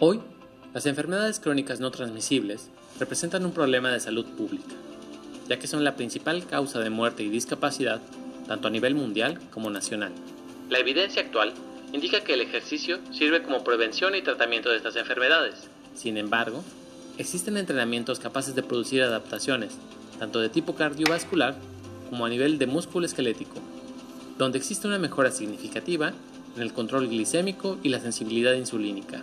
Hoy, las enfermedades crónicas no transmisibles representan un problema de salud pública, ya que son la principal causa de muerte y discapacidad tanto a nivel mundial como nacional. La evidencia actual indica que el ejercicio sirve como prevención y tratamiento de estas enfermedades. Sin embargo, existen entrenamientos capaces de producir adaptaciones, tanto de tipo cardiovascular como a nivel de músculo esquelético, donde existe una mejora significativa en el control glicémico y la sensibilidad insulínica,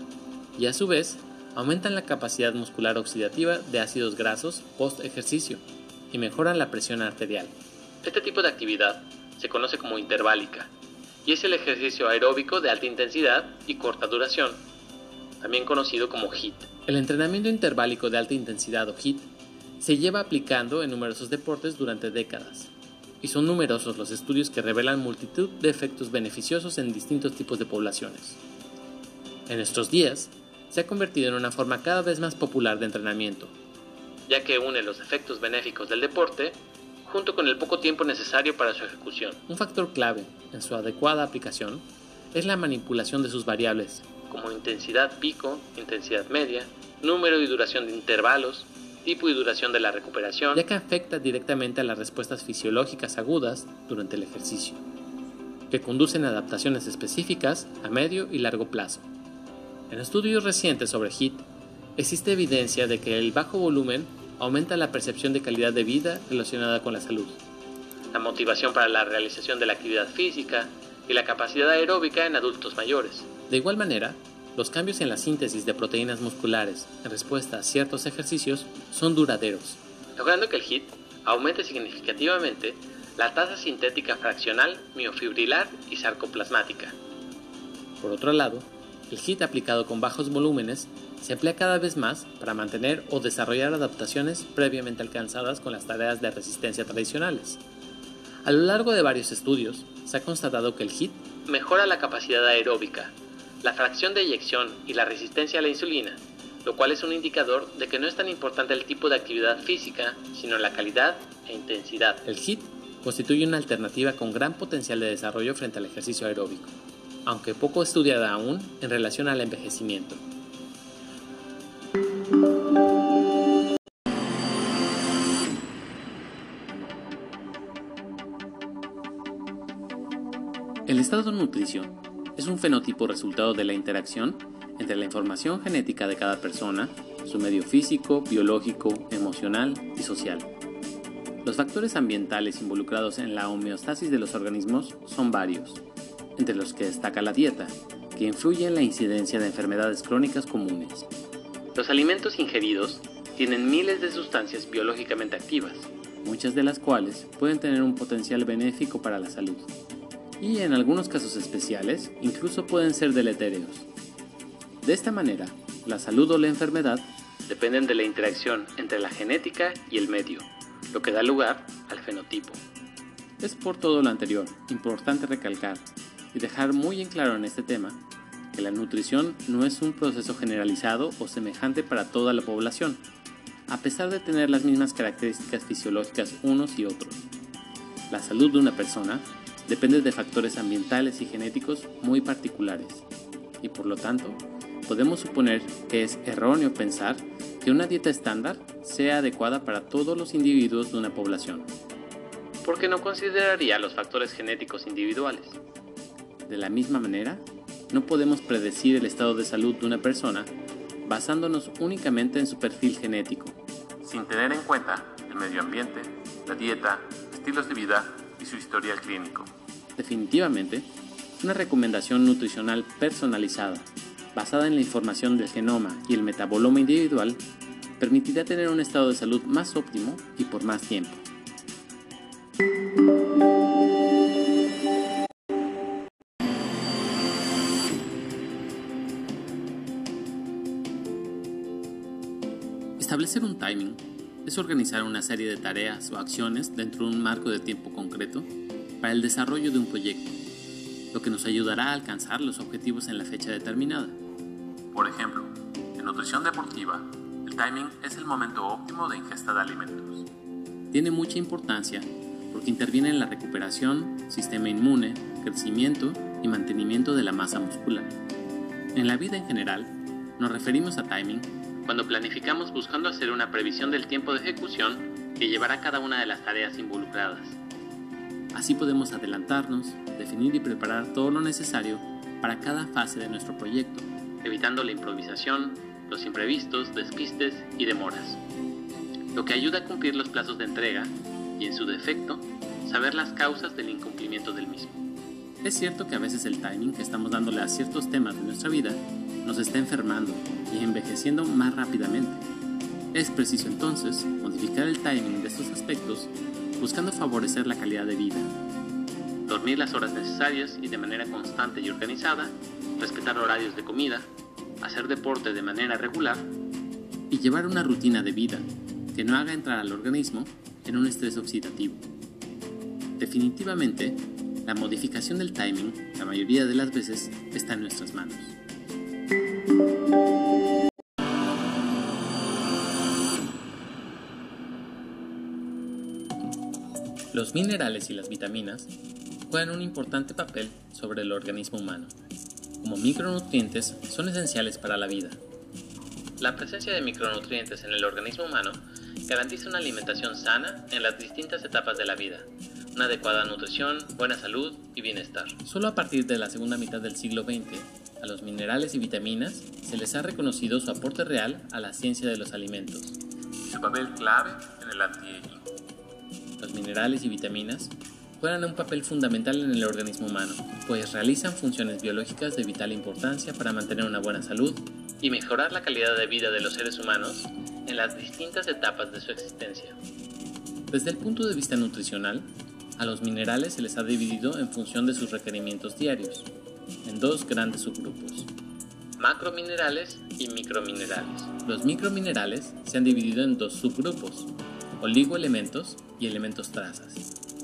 y a su vez aumentan la capacidad muscular oxidativa de ácidos grasos post ejercicio y mejoran la presión arterial. Este tipo de actividad se conoce como interválica y es el ejercicio aeróbico de alta intensidad y corta duración, también conocido como HIIT. El entrenamiento interválico de alta intensidad o HIIT se lleva aplicando en numerosos deportes durante décadas, y son numerosos los estudios que revelan multitud de efectos beneficiosos en distintos tipos de poblaciones. En nuestros días, se ha convertido en una forma cada vez más popular de entrenamiento, ya que une los efectos benéficos del deporte junto con el poco tiempo necesario para su ejecución. Un factor clave en su adecuada aplicación es la manipulación de sus variables, como intensidad pico, intensidad media, número y duración de intervalos, tipo y duración de la recuperación, ya que afecta directamente a las respuestas fisiológicas agudas durante el ejercicio, que conducen a adaptaciones específicas a medio y largo plazo. En estudios recientes sobre HIT, existe evidencia de que el bajo volumen aumenta la percepción de calidad de vida relacionada con la salud, la motivación para la realización de la actividad física y la capacidad aeróbica en adultos mayores. De igual manera, los cambios en la síntesis de proteínas musculares en respuesta a ciertos ejercicios son duraderos, logrando que el HIT aumente significativamente la tasa sintética fraccional miofibrilar y sarcoplasmática. Por otro lado, el HIT aplicado con bajos volúmenes se emplea cada vez más para mantener o desarrollar adaptaciones previamente alcanzadas con las tareas de resistencia tradicionales. A lo largo de varios estudios, se ha constatado que el HIT mejora la capacidad aeróbica, la fracción de eyección y la resistencia a la insulina, lo cual es un indicador de que no es tan importante el tipo de actividad física, sino la calidad e intensidad. El HIT constituye una alternativa con gran potencial de desarrollo frente al ejercicio aeróbico, aunque poco estudiada aún en relación al envejecimiento. El estado nutricio es un fenotipo resultado de la interacción entre la información genética de cada persona, su medio físico, biológico, emocional y social. Los factores ambientales involucrados en la homeostasis de los organismos son varios, entre los que destaca la dieta, que influye en la incidencia de enfermedades crónicas comunes. Los alimentos ingeridos tienen miles de sustancias biológicamente activas, muchas de las cuales pueden tener un potencial benéfico para la salud, y en algunos casos especiales incluso pueden ser deletéreos. De esta manera, la salud o la enfermedad dependen de la interacción entre la genética y el medio, lo que da lugar al fenotipo. Es por todo lo anterior importante recalcar y dejar muy en claro en este tema que la nutrición no es un proceso generalizado o semejante para toda la población, a pesar de tener las mismas características fisiológicas unos y otros. La salud de una persona depende de factores ambientales y genéticos muy particulares, y por lo tanto, podemos suponer que es erróneo pensar que una dieta estándar sea adecuada para todos los individuos de una población, porque no consideraría los factores genéticos individuales. De la misma manera, no podemos predecir el estado de salud de una persona basándonos únicamente en su perfil genético, sin tener en cuenta el medio ambiente, la dieta, estilos de vida y su historial clínico. Definitivamente, una recomendación nutricional personalizada, basada en la información del genoma y el metaboloma individual, permitirá tener un estado de salud más óptimo y por más tiempo. Establecer un timing es organizar una serie de tareas o acciones dentro de un marco de tiempo concreto para el desarrollo de un proyecto, lo que nos ayudará a alcanzar los objetivos en la fecha determinada. Por ejemplo, en nutrición deportiva, el timing es el momento óptimo de ingesta de alimentos. Tiene mucha importancia porque interviene en la recuperación, sistema inmune, crecimiento y mantenimiento de la masa muscular. En la vida en general, Nos referimos a timing cuando planificamos buscando hacer una previsión del tiempo de ejecución que llevará cada una de las tareas involucradas. Así podemos adelantarnos, definir y preparar todo lo necesario para cada fase de nuestro proyecto, evitando la improvisación, los imprevistos, despistes y demoras, lo que ayuda a cumplir los plazos de entrega y, en su defecto, saber las causas del incumplimiento del mismo. Es cierto que a veces el timing que estamos dándole a ciertos temas de nuestra vida nos está enfermando y envejeciendo más rápidamente. Es preciso entonces modificar el timing de estos aspectos buscando favorecer la calidad de vida. Dormir las horas necesarias y de manera constante y organizada, respetar horarios de comida, hacer deporte de manera regular y llevar una rutina de vida que no haga entrar al organismo en un estrés oxidativo. Definitivamente, la modificación del timing, la mayoría de las veces, está en nuestras manos. Los minerales y las vitaminas juegan un importante papel sobre el organismo humano. Como micronutrientes son esenciales para la vida. La presencia de micronutrientes en el organismo humano garantiza una alimentación sana en las distintas etapas de la vida, una adecuada nutrición, buena salud y bienestar. Solo a partir de la segunda mitad del siglo XX, a los minerales y vitaminas se les ha reconocido su aporte real a la ciencia de los alimentos y su papel clave en el anti-aging. Los minerales y vitaminas juegan un papel fundamental en el organismo humano, pues realizan funciones biológicas de vital importancia para mantener una buena salud y mejorar la calidad de vida de los seres humanos en las distintas etapas de su existencia. Desde el punto de vista nutricional, a los minerales se les ha dividido en función de sus requerimientos diarios, en dos grandes subgrupos, macrominerales y microminerales. Los microminerales se han dividido en dos subgrupos, oligoelementos y elementos trazas.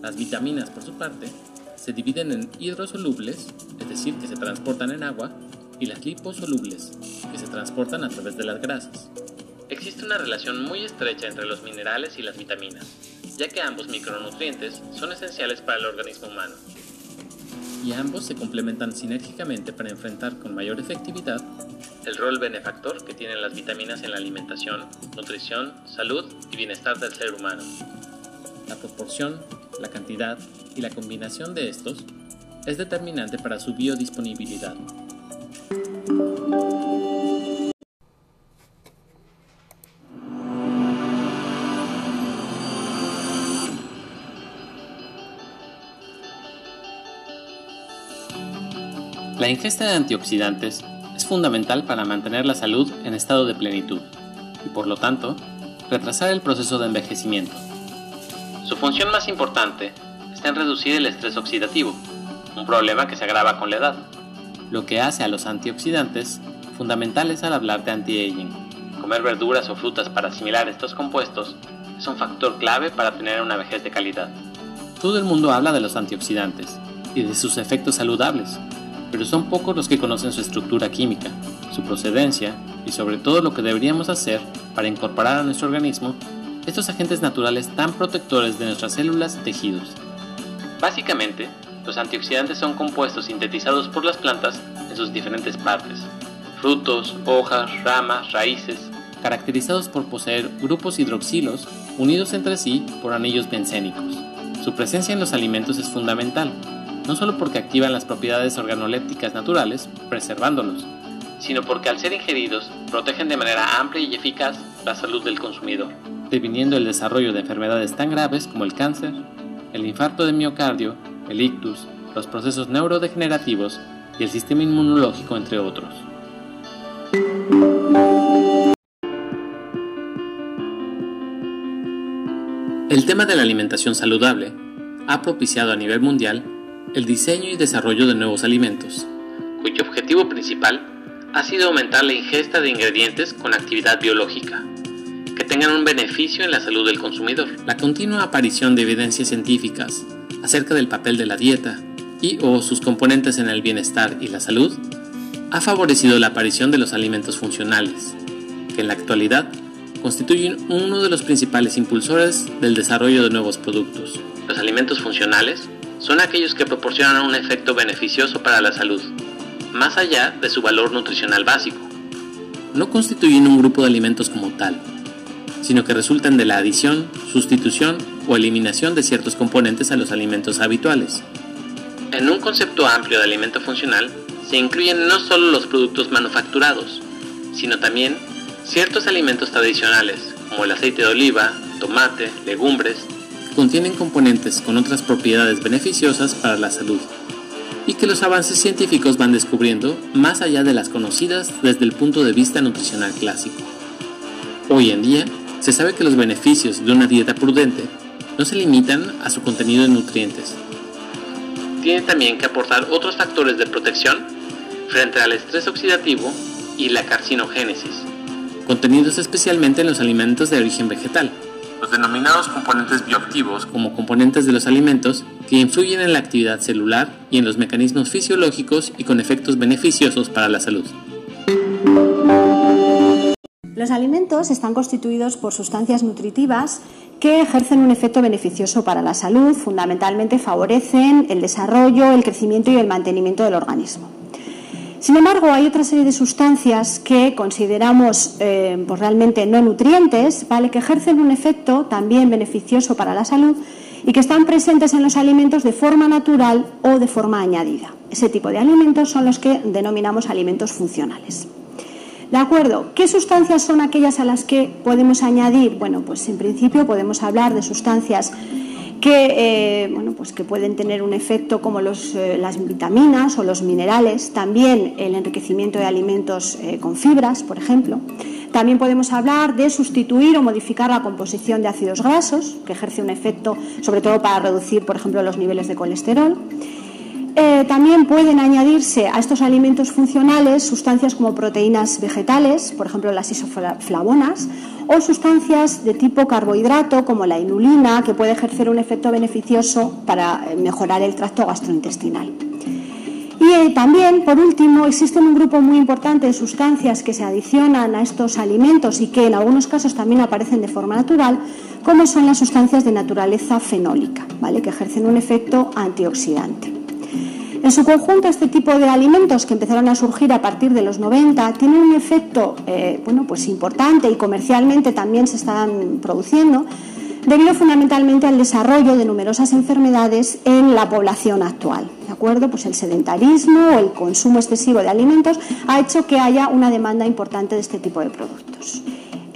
Las vitaminas, por su parte, se dividen en hidrosolubles, es decir, que se transportan en agua, y las liposolubles, que se transportan a través de las grasas. Existe una relación muy estrecha entre los minerales y las vitaminas, ya que ambos micronutrientes son esenciales para el organismo humano. Y ambos se complementan sinérgicamente para enfrentar con mayor efectividad el rol benefactor que tienen las vitaminas en la alimentación, nutrición, salud y bienestar del ser humano. La proporción, la cantidad y la combinación de estos es determinante para su biodisponibilidad. La ingesta de antioxidantes es fundamental para mantener la salud en estado de plenitud y por lo tanto retrasar el proceso de envejecimiento. Su función más importante está en reducir el estrés oxidativo, un problema que se agrava con la edad. Lo que hace a los antioxidantes fundamentales al hablar de anti-aging. Comer verduras o frutas para asimilar estos compuestos es un factor clave para tener una vejez de calidad. Todo el mundo habla de los antioxidantes y de sus efectos saludables, pero son pocos los que conocen su estructura química, su procedencia y sobre todo lo que deberíamos hacer para incorporar a nuestro organismo estos agentes naturales tan protectores de nuestras células y tejidos. Básicamente, los antioxidantes son compuestos sintetizados por las plantas en sus diferentes partes, frutos, hojas, ramas, raíces, caracterizados por poseer grupos hidroxilos unidos entre sí por anillos bencénicos. Su presencia en los alimentos es fundamental, no solo porque activan las propiedades organolépticas naturales, preservándolos, sino porque al ser ingeridos protegen de manera amplia y eficaz la salud del consumidor, previniendo el desarrollo de enfermedades tan graves como el cáncer, el infarto de miocardio, el ictus, los procesos neurodegenerativos y el sistema inmunológico, entre otros. El tema de la alimentación saludable ha propiciado a nivel mundial el diseño y desarrollo de nuevos alimentos, cuyo objetivo principal ha sido aumentar la ingesta de ingredientes con actividad biológica, que tengan un beneficio en la salud del consumidor. La continua aparición de evidencias científicas acerca del papel de la dieta y o sus componentes en el bienestar y la salud ha favorecido la aparición de los alimentos funcionales, que en la actualidad constituyen uno de los principales impulsores del desarrollo de nuevos productos. Los alimentos funcionales son aquellos que proporcionan un efecto beneficioso para la salud, más allá de su valor nutricional básico. no constituyen un grupo de alimentos como tal, sino que resultan de la adición, sustitución o eliminación de ciertos componentes a los alimentos habituales. En un concepto amplio de alimento funcional, se incluyen no solo los productos manufacturados, sino también ciertos alimentos tradicionales, como el aceite de oliva, tomate, legumbres, contienen componentes con otras propiedades beneficiosas para la salud y que los avances científicos van descubriendo más allá de las conocidas desde el punto de vista nutricional clásico. Hoy en día, se sabe que los beneficios de una dieta prudente no se limitan a su contenido de nutrientes. Tiene también que aportar otros factores de protección frente al estrés oxidativo y la carcinogénesis, contenidos especialmente en los alimentos de origen vegetal, los denominados componentes bioactivos como componentes de los alimentos que influyen en la actividad celular y en los mecanismos fisiológicos y con efectos beneficiosos para la salud. Los alimentos están constituidos por sustancias nutritivas que ejercen un efecto beneficioso para la salud, fundamentalmente favorecen el desarrollo, el crecimiento y el mantenimiento del organismo. Sin embargo, hay otra serie de sustancias que consideramos eh, pues realmente no nutrientes, ¿vale? que ejercen un efecto también beneficioso para la salud y que están presentes en los alimentos de forma natural o de forma añadida. Ese tipo de alimentos son los que denominamos alimentos funcionales. ¿De acuerdo? ¿Qué sustancias son aquellas a las que podemos añadir? Bueno, pues en principio podemos hablar de sustancias que, eh, bueno, pues que pueden tener un efecto como eh, las vitaminas o los minerales, también el enriquecimiento de alimentos eh, con fibras, por ejemplo. También podemos hablar de sustituir o modificar la composición de ácidos grasos, que ejerce un efecto sobre todo para reducir, por ejemplo, los niveles de colesterol. también pueden añadirse a estos alimentos funcionales sustancias como proteínas vegetales, por ejemplo las isoflavonas, o sustancias de tipo carbohidrato como la inulina, que puede ejercer un efecto beneficioso para eh, mejorar el tracto gastrointestinal. Y eh, también, por último, existe un grupo muy importante de sustancias que se adicionan a estos alimentos y que en algunos casos también aparecen de forma natural, como son las sustancias de naturaleza fenólica, ¿vale? que ejercen un efecto antioxidante. En su conjunto, este tipo de alimentos que empezaron a surgir a partir de los 90 tienen un efecto eh, bueno, pues importante y comercialmente también se están produciendo debido fundamentalmente al desarrollo de numerosas enfermedades en la población actual. ¿De acuerdo? Pues el sedentarismo o el consumo excesivo de alimentos ha hecho que haya una demanda importante de este tipo de productos.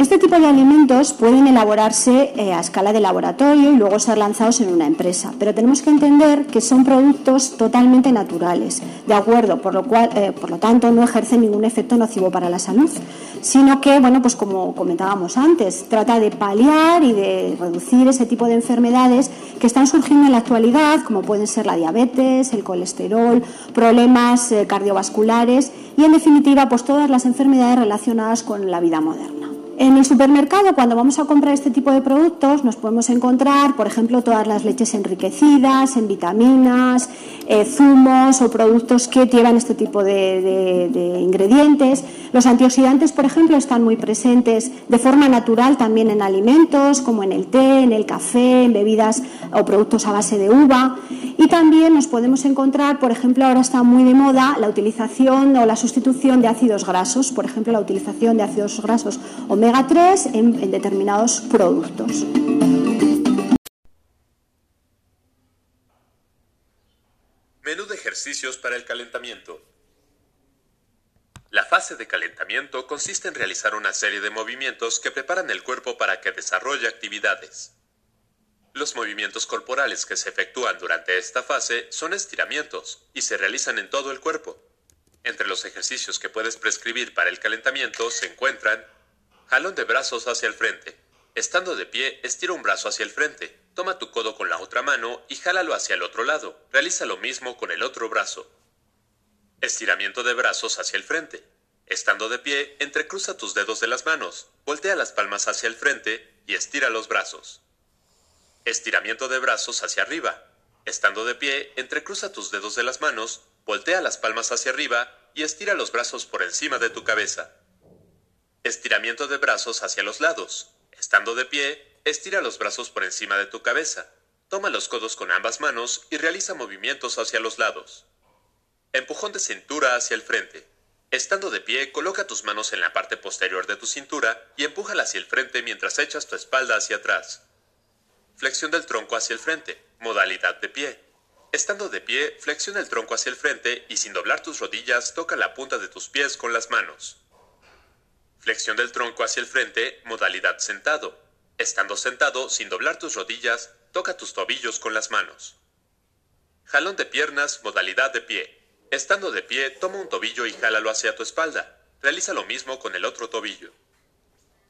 Este tipo de alimentos pueden elaborarse eh, a escala de laboratorio y luego ser lanzados en una empresa, pero tenemos que entender que son productos totalmente naturales, de acuerdo, por lo cual, eh, por lo tanto, no ejercen ningún efecto nocivo para la salud, sino que, bueno, pues como comentábamos antes, trata de paliar y de reducir ese tipo de enfermedades que están surgiendo en la actualidad, como pueden ser la diabetes, el colesterol, problemas eh, cardiovasculares y, en definitiva, pues todas las enfermedades relacionadas con la vida moderna. En el supermercado, cuando vamos a comprar este tipo de productos, nos podemos encontrar, por ejemplo, todas las leches enriquecidas en vitaminas, eh, zumos o productos que llevan este tipo de, ingredientes. Los antioxidantes, por ejemplo, están muy presentes de forma natural también en alimentos, como en el té, en el café, en bebidas o productos a base de uva. Y también nos podemos encontrar, por ejemplo, ahora está muy de moda la utilización o la sustitución de ácidos grasos, por ejemplo, la utilización de ácidos grasos omega 3 en, en determinados productos. Menú de ejercicios para el calentamiento. La fase de calentamiento consiste en realizar una serie de movimientos que preparan el cuerpo para que desarrolle actividades. Los movimientos corporales que se efectúan durante esta fase son estiramientos y se realizan en todo el cuerpo. Entre los ejercicios que puedes prescribir para el calentamiento se encuentran Jalón de brazos hacia el frente. Estando de pie, estira un brazo hacia el frente. Toma tu codo con la otra mano y jálalo hacia el otro lado. Realiza lo mismo con el otro brazo. Estiramiento de brazos hacia el frente. Estando de pie, entrecruza tus dedos de las manos, voltea las palmas hacia el frente y estira los brazos. Estiramiento de brazos hacia arriba. Estando de pie, entrecruza tus dedos de las manos, voltea las palmas hacia arriba y estira los brazos por encima de tu cabeza. Estiramiento de brazos hacia los lados. Estando de pie, estira los brazos por encima de tu cabeza. Toma los codos con ambas manos y realiza movimientos hacia los lados. Empujón de cintura hacia el frente. Estando de pie, coloca tus manos en la parte posterior de tu cintura y empújala hacia el frente mientras echas tu espalda hacia atrás. Flexión del tronco hacia el frente. Modalidad de pie. Estando de pie, flexiona el tronco hacia el frente y sin doblar tus rodillas, toca la punta de tus pies con las manos. Flexión del tronco hacia el frente, modalidad sentado. Estando sentado, sin doblar tus rodillas, toca tus tobillos con las manos. Jalón de piernas, modalidad de pie. Estando de pie, toma un tobillo y jálalo hacia tu espalda. Realiza lo mismo con el otro tobillo.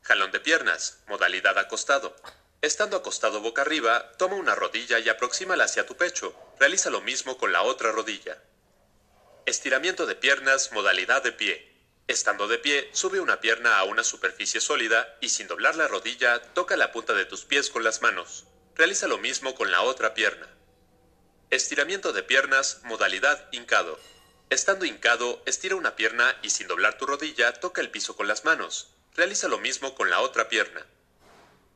Jalón de piernas, modalidad acostado. Estando acostado boca arriba, toma una rodilla y aproxímala hacia tu pecho. Realiza lo mismo con la otra rodilla. Estiramiento de piernas, modalidad de pie. Estando de pie, sube una pierna a una superficie sólida y sin doblar la rodilla, toca la punta de tus pies con las manos. Realiza lo mismo con la otra pierna. Estiramiento de piernas, modalidad hincado. Estando hincado, estira una pierna y sin doblar tu rodilla, toca el piso con las manos. Realiza lo mismo con la otra pierna.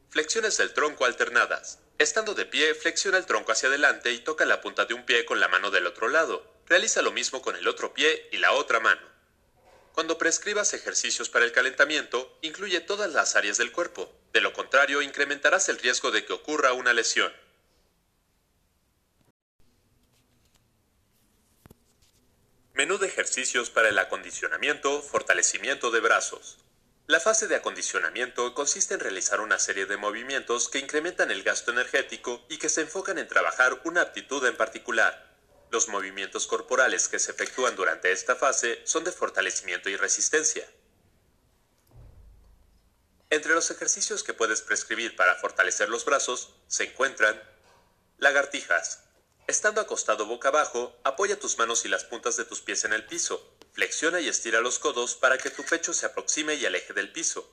Flexiones del tronco alternadas. Estando de pie, flexiona el tronco hacia adelante y toca la punta de un pie con la mano del otro lado. Realiza lo mismo con el otro pie y la otra mano. Cuando prescribas ejercicios para el calentamiento, incluye todas las áreas del cuerpo. De lo contrario, incrementarás el riesgo de que ocurra una lesión. Menú de ejercicios para el acondicionamiento, fortalecimiento de brazos. La fase de acondicionamiento consiste en realizar una serie de movimientos que incrementan el gasto energético y que se enfocan en trabajar una aptitud en particular. Los movimientos corporales que se efectúan durante esta fase son de fortalecimiento y resistencia. Entre los ejercicios que puedes prescribir para fortalecer los brazos se encuentran lagartijas. Estando acostado boca abajo, apoya tus manos y las puntas de tus pies en el piso. Flexiona y estira los codos para que tu pecho se aproxime y aleje del piso.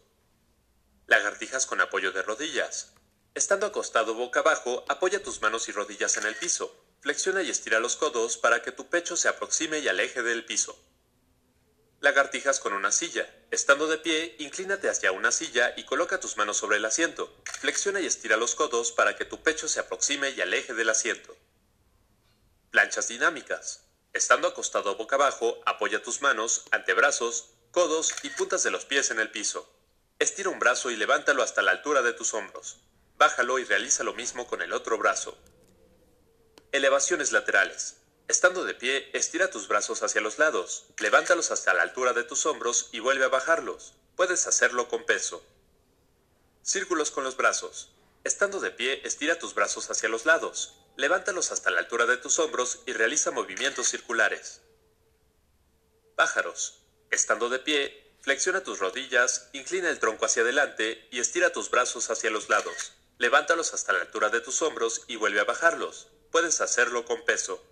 Lagartijas con apoyo de rodillas. Estando acostado boca abajo, apoya tus manos y rodillas en el piso. Flexiona y estira los codos para que tu pecho se aproxime y aleje del piso. Lagartijas con una silla. Estando de pie, inclínate hacia una silla y coloca tus manos sobre el asiento. Flexiona y estira los codos para que tu pecho se aproxime y aleje del asiento. Planchas dinámicas. Estando acostado boca abajo, apoya tus manos, antebrazos, codos y puntas de los pies en el piso. Estira un brazo y levántalo hasta la altura de tus hombros. Bájalo y realiza lo mismo con el otro brazo. Elevaciones laterales. Estando de pie, estira tus brazos hacia los lados, levántalos hasta la altura de tus hombros y vuelve a bajarlos. Puedes hacerlo con peso. Círculos con los brazos. Estando de pie, estira tus brazos hacia los lados, levántalos hasta la altura de tus hombros y realiza movimientos circulares. Pájaros. Estando de pie, flexiona tus rodillas, inclina el tronco hacia adelante y estira tus brazos hacia los lados. Levántalos hasta la altura de tus hombros y vuelve a bajarlos. Puedes hacerlo con peso.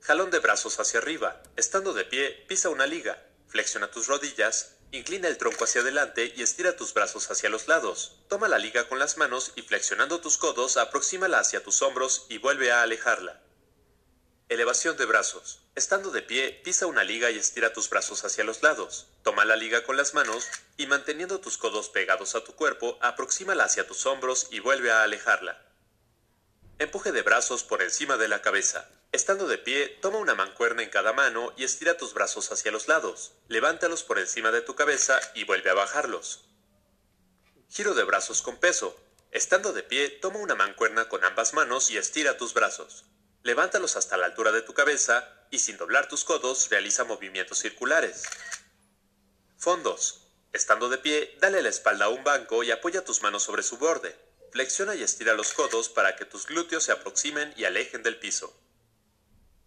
Jalón de brazos hacia arriba. Estando de pie, pisa una liga. Flexiona tus rodillas, inclina el tronco hacia adelante y estira tus brazos hacia los lados. Toma la liga con las manos y flexionando tus codos, aproxímala hacia tus hombros y vuelve a alejarla. Elevación de brazos. Estando de pie, pisa una liga y estira tus brazos hacia los lados. Toma la liga con las manos y manteniendo tus codos pegados a tu cuerpo, aproxímala hacia tus hombros y vuelve a alejarla. Empuje de brazos por encima de la cabeza. Estando de pie, toma una mancuerna en cada mano y estira tus brazos hacia los lados. Levántalos por encima de tu cabeza y vuelve a bajarlos. Giro de brazos con peso. Estando de pie, toma una mancuerna con ambas manos y estira tus brazos. Levántalos hasta la altura de tu cabeza y sin doblar tus codos realiza movimientos circulares. Fondos. Estando de pie, dale la espalda a un banco y apoya tus manos sobre su borde. Flexiona y estira los codos para que tus glúteos se aproximen y alejen del piso.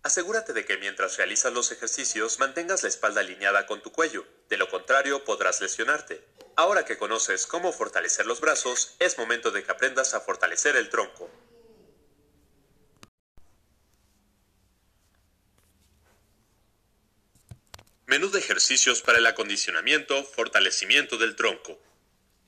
Asegúrate de que mientras realizas los ejercicios mantengas la espalda alineada con tu cuello, de lo contrario podrás lesionarte. Ahora que conoces cómo fortalecer los brazos, es momento de que aprendas a fortalecer el tronco. Menú de ejercicios para el acondicionamiento, fortalecimiento del tronco.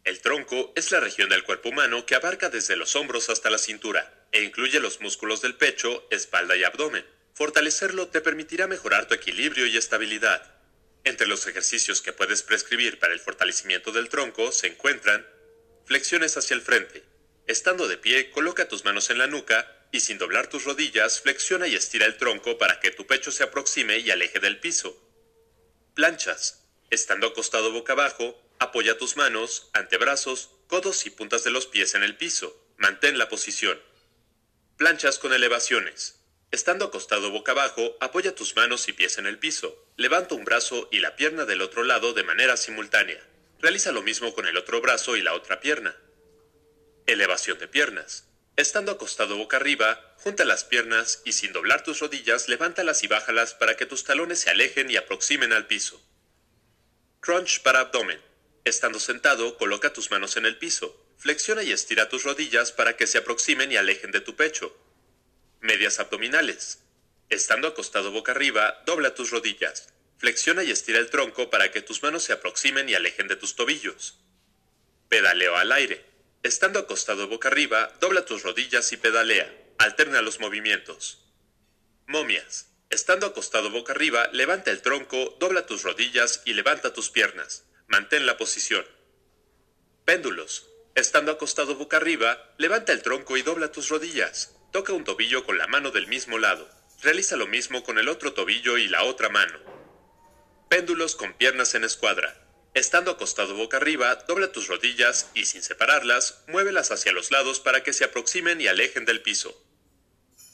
El tronco es la región del cuerpo humano que abarca desde los hombros hasta la cintura e incluye los músculos del pecho, espalda y abdomen. Fortalecerlo te permitirá mejorar tu equilibrio y estabilidad. Entre los ejercicios que puedes prescribir para el fortalecimiento del tronco se encuentran flexiones hacia el frente. Estando de pie, coloca tus manos en la nuca y sin doblar tus rodillas, flexiona y estira el tronco para que tu pecho se aproxime y aleje del piso. Planchas. Estando acostado boca abajo, apoya tus manos, antebrazos, codos y puntas de los pies en el piso. Mantén la posición. Planchas con elevaciones. Estando acostado boca abajo, apoya tus manos y pies en el piso. Levanta un brazo y la pierna del otro lado de manera simultánea. Realiza lo mismo con el otro brazo y la otra pierna. Elevación de piernas. Estando acostado boca arriba, junta las piernas y sin doblar tus rodillas, levántalas y bájalas para que tus talones se alejen y aproximen al piso. Crunch para abdomen. Estando sentado, coloca tus manos en el piso. Flexiona y estira tus rodillas para que se aproximen y alejen de tu pecho. Medias abdominales. Estando acostado boca arriba, dobla tus rodillas. Flexiona y estira el tronco para que tus manos se aproximen y alejen de tus tobillos. Pedaleo al aire. Estando acostado boca arriba, dobla tus rodillas y pedalea. Alterna los movimientos. Momias. Estando acostado boca arriba, levanta el tronco, dobla tus rodillas y levanta tus piernas. Mantén la posición. Péndulos. Estando acostado boca arriba, levanta el tronco y dobla tus rodillas. Toca un tobillo con la mano del mismo lado. Realiza lo mismo con el otro tobillo y la otra mano. Péndulos con piernas en escuadra. Estando acostado boca arriba, dobla tus rodillas y sin separarlas, muévelas hacia los lados para que se aproximen y alejen del piso.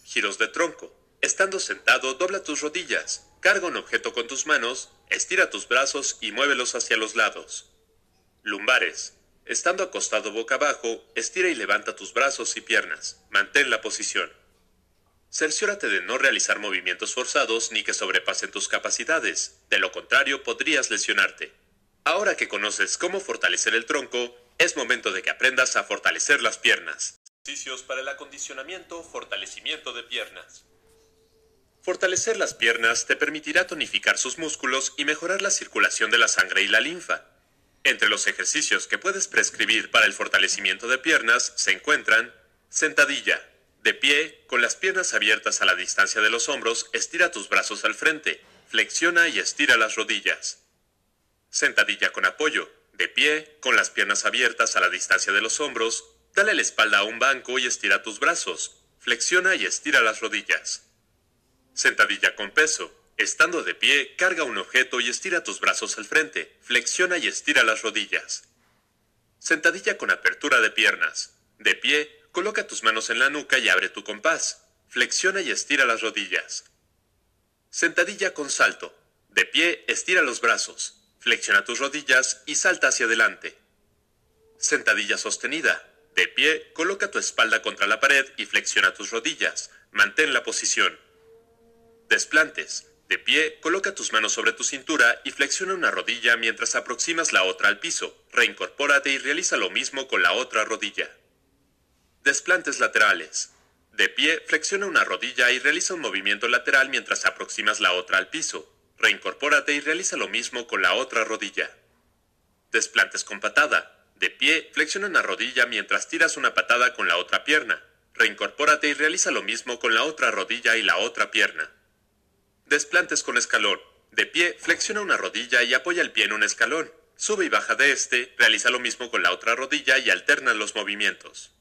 Giros de tronco. Estando sentado, dobla tus rodillas, carga un objeto con tus manos, estira tus brazos y muévelos hacia los lados. Lumbares. Estando acostado boca abajo, estira y levanta tus brazos y piernas. Mantén la posición. Cerciórate de no realizar movimientos forzados ni que sobrepasen tus capacidades. De lo contrario, podrías lesionarte. Ahora que conoces cómo fortalecer el tronco, es momento de que aprendas a fortalecer las piernas. Ejercicios para el acondicionamiento, fortalecimiento de piernas. Fortalecer las piernas te permitirá tonificar sus músculos y mejorar la circulación de la sangre y la linfa. Entre los ejercicios que puedes prescribir para el fortalecimiento de piernas se encuentran sentadilla. De pie, con las piernas abiertas a la distancia de los hombros, estira tus brazos al frente, flexiona y estira las rodillas. Sentadilla con apoyo. De pie, con las piernas abiertas a la distancia de los hombros, dale la espalda a un banco y estira tus brazos, flexiona y estira las rodillas. Sentadilla con peso. Estando de pie, carga un objeto y estira tus brazos al frente. Flexiona y estira las rodillas. Sentadilla con apertura de piernas. De pie, coloca tus manos en la nuca y abre tu compás. Flexiona y estira las rodillas. Sentadilla con salto. De pie, estira los brazos. Flexiona tus rodillas y salta hacia adelante. Sentadilla sostenida. De pie, coloca tu espalda contra la pared y flexiona tus rodillas. Mantén la posición. Desplantes. De pie, coloca tus manos sobre tu cintura y flexiona una rodilla mientras aproximas la otra al piso. Reincorpórate y realiza lo mismo con la otra rodilla. Desplantes laterales. De pie, flexiona una rodilla y realiza un movimiento lateral mientras aproximas la otra al piso. Reincorpórate y realiza lo mismo con la otra rodilla. Desplantes con patada. De pie, flexiona una rodilla mientras tiras una patada con la otra pierna. Reincorpórate y realiza lo mismo con la otra rodilla y la otra pierna. Desplantes con escalón. De pie, flexiona una rodilla y apoya el pie en un escalón. Sube y baja de este, realiza lo mismo con la otra rodilla y alterna los movimientos.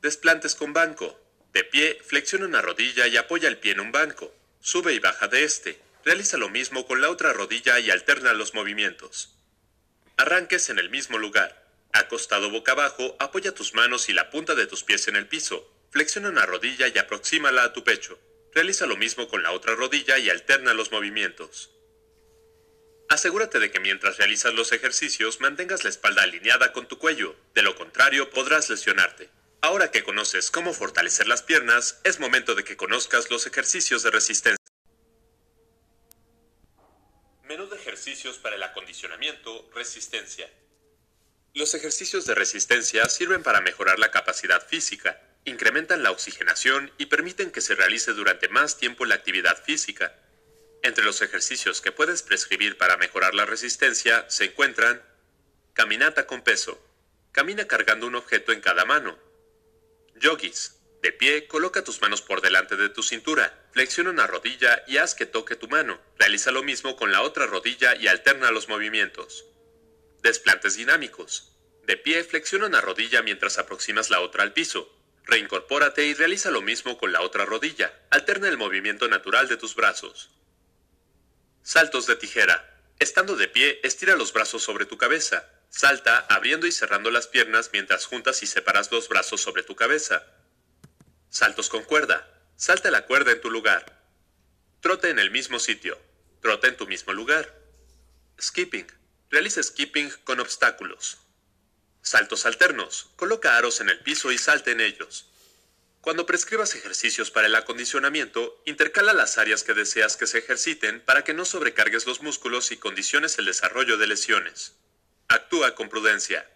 Desplantes con banco. De pie, flexiona una rodilla y apoya el pie en un banco. Sube y baja de este. Realiza lo mismo con la otra rodilla y alterna los movimientos. Arranques en el mismo lugar. Acostado boca abajo, apoya tus manos y la punta de tus pies en el piso. Flexiona una rodilla y aproxímala a tu pecho. Realiza lo mismo con la otra rodilla y alterna los movimientos. Asegúrate de que mientras realizas los ejercicios mantengas la espalda alineada con tu cuello, de lo contrario podrás lesionarte. Ahora que conoces cómo fortalecer las piernas, es momento de que conozcas los ejercicios de resistencia. Menú de ejercicios para el acondicionamiento, resistencia. Los ejercicios de resistencia sirven para mejorar la capacidad física, incrementan la oxigenación y permiten que se realice durante más tiempo la actividad física. Entre los ejercicios que puedes prescribir para mejorar la resistencia se encuentran caminata con peso. Camina cargando un objeto en cada mano. Yogis. De pie, coloca tus manos por delante de tu cintura, flexiona una rodilla y haz que toque tu mano. Realiza lo mismo con la otra rodilla y alterna los movimientos. Desplantes dinámicos. De pie, flexiona una rodilla mientras aproximas la otra al piso. Reincorpórate y realiza lo mismo con la otra rodilla. Alterna el movimiento natural de tus brazos. Saltos de tijera. Estando de pie, estira los brazos sobre tu cabeza. Salta abriendo y cerrando las piernas mientras juntas y separas los brazos sobre tu cabeza. Saltos con cuerda. Salta la cuerda en tu lugar. Trote en el mismo sitio. Trote en tu mismo lugar. Skipping. Realiza skipping con obstáculos. Saltos alternos. Coloca aros en el piso y salte en ellos. Cuando prescribas ejercicios para el acondicionamiento, intercala las áreas que deseas que se ejerciten para que no sobrecargues los músculos y condiciones el desarrollo de lesiones. Actúa con prudencia.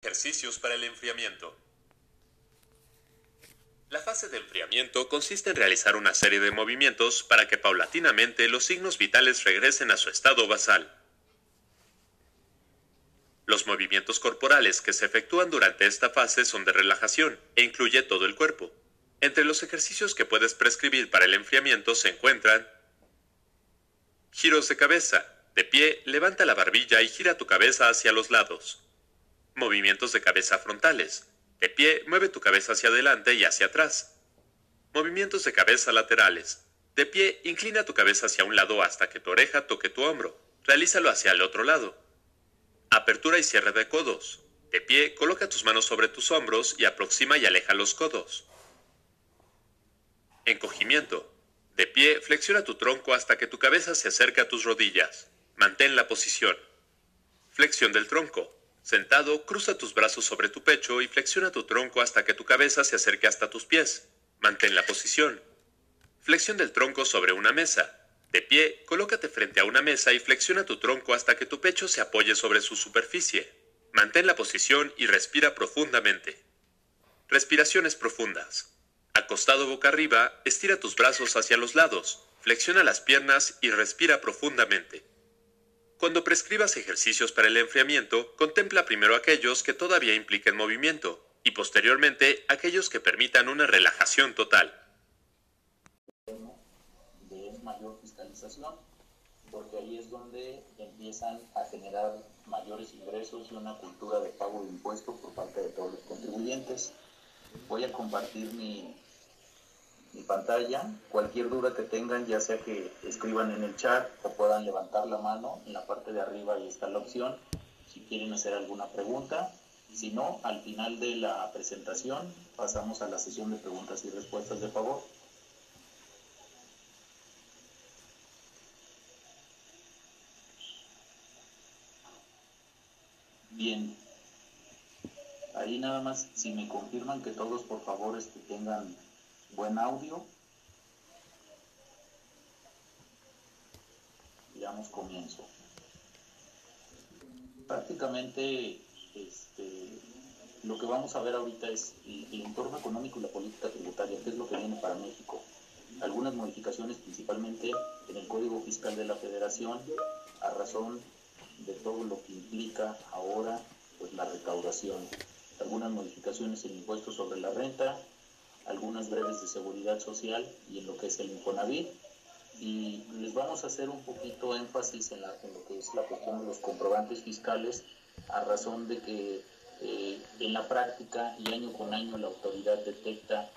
Ejercicios para el enfriamiento. La fase de enfriamiento consiste en realizar una serie de movimientos para que paulatinamente los signos vitales regresen a su estado basal. Los movimientos corporales que se efectúan durante esta fase son de relajación e incluye todo el cuerpo. Entre los ejercicios que puedes prescribir para el enfriamiento se encuentran giros de cabeza. De pie, levanta la barbilla y gira tu cabeza hacia los lados. Movimientos de cabeza frontales. De pie, mueve tu cabeza hacia adelante y hacia atrás. Movimientos de cabeza laterales. De pie, inclina tu cabeza hacia un lado hasta que tu oreja toque tu hombro. Realízalo hacia el otro lado. Apertura y cierre de codos. De pie, coloca tus manos sobre tus hombros y aproxima y aleja los codos. Encogimiento. De pie, flexiona tu tronco hasta que tu cabeza se acerque a tus rodillas. Mantén la posición. Flexión del tronco. Sentado, cruza tus brazos sobre tu pecho y flexiona tu tronco hasta que tu cabeza se acerque hasta tus pies. Mantén la posición. Flexión del tronco sobre una mesa. De pie, colócate frente a una mesa y flexiona tu tronco hasta que tu pecho se apoye sobre su superficie. Mantén la posición y respira profundamente. Respiraciones profundas. Acostado boca arriba, estira tus brazos hacia los lados, flexiona las piernas y respira profundamente. Cuando prescribas ejercicios para el enfriamiento, contempla primero aquellos que todavía impliquen movimiento y posteriormente aquellos que permitan una relajación total. porque ahí es donde empiezan a generar mayores ingresos y una cultura de pago de impuestos por parte de todos los contribuyentes. Voy a compartir mi, mi pantalla. Cualquier duda que tengan, ya sea que escriban en el chat o puedan levantar la mano, en la parte de arriba ahí está la opción. Si quieren hacer alguna pregunta, si no, al final de la presentación pasamos a la sesión de preguntas y respuestas de favor. Bien. Ahí nada más, si me confirman que todos por favor este, tengan buen audio. Digamos comienzo. Prácticamente este, lo que vamos a ver ahorita es el, entorno económico y la política tributaria, qué es lo que viene para México. Algunas modificaciones principalmente en el Código Fiscal de la Federación a razón de todo lo que implica ahora pues la recaudación. Algunas modificaciones en impuestos sobre la renta, algunas breves de seguridad social y en lo que es el Infonavit. Y les vamos a hacer un poquito énfasis en, la, en lo que es la cuestión de los comprobantes fiscales, a razón de que eh, en la práctica y año con año la autoridad detecta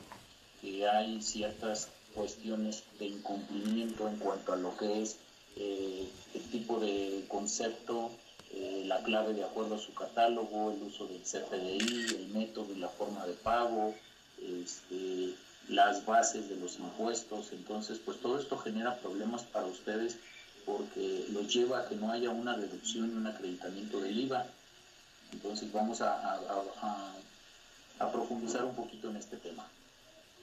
que hay ciertas cuestiones de incumplimiento en cuanto a lo que es eh, el tipo de concepto, eh, la clave de acuerdo a su catálogo, el uso del CFDI, el método y la forma de pago, este, las bases de los impuestos. Entonces, pues todo esto genera problemas para ustedes porque los lleva a que no haya una deducción y un acreditamiento del IVA. Entonces vamos a, a profundizar un poquito en este tema.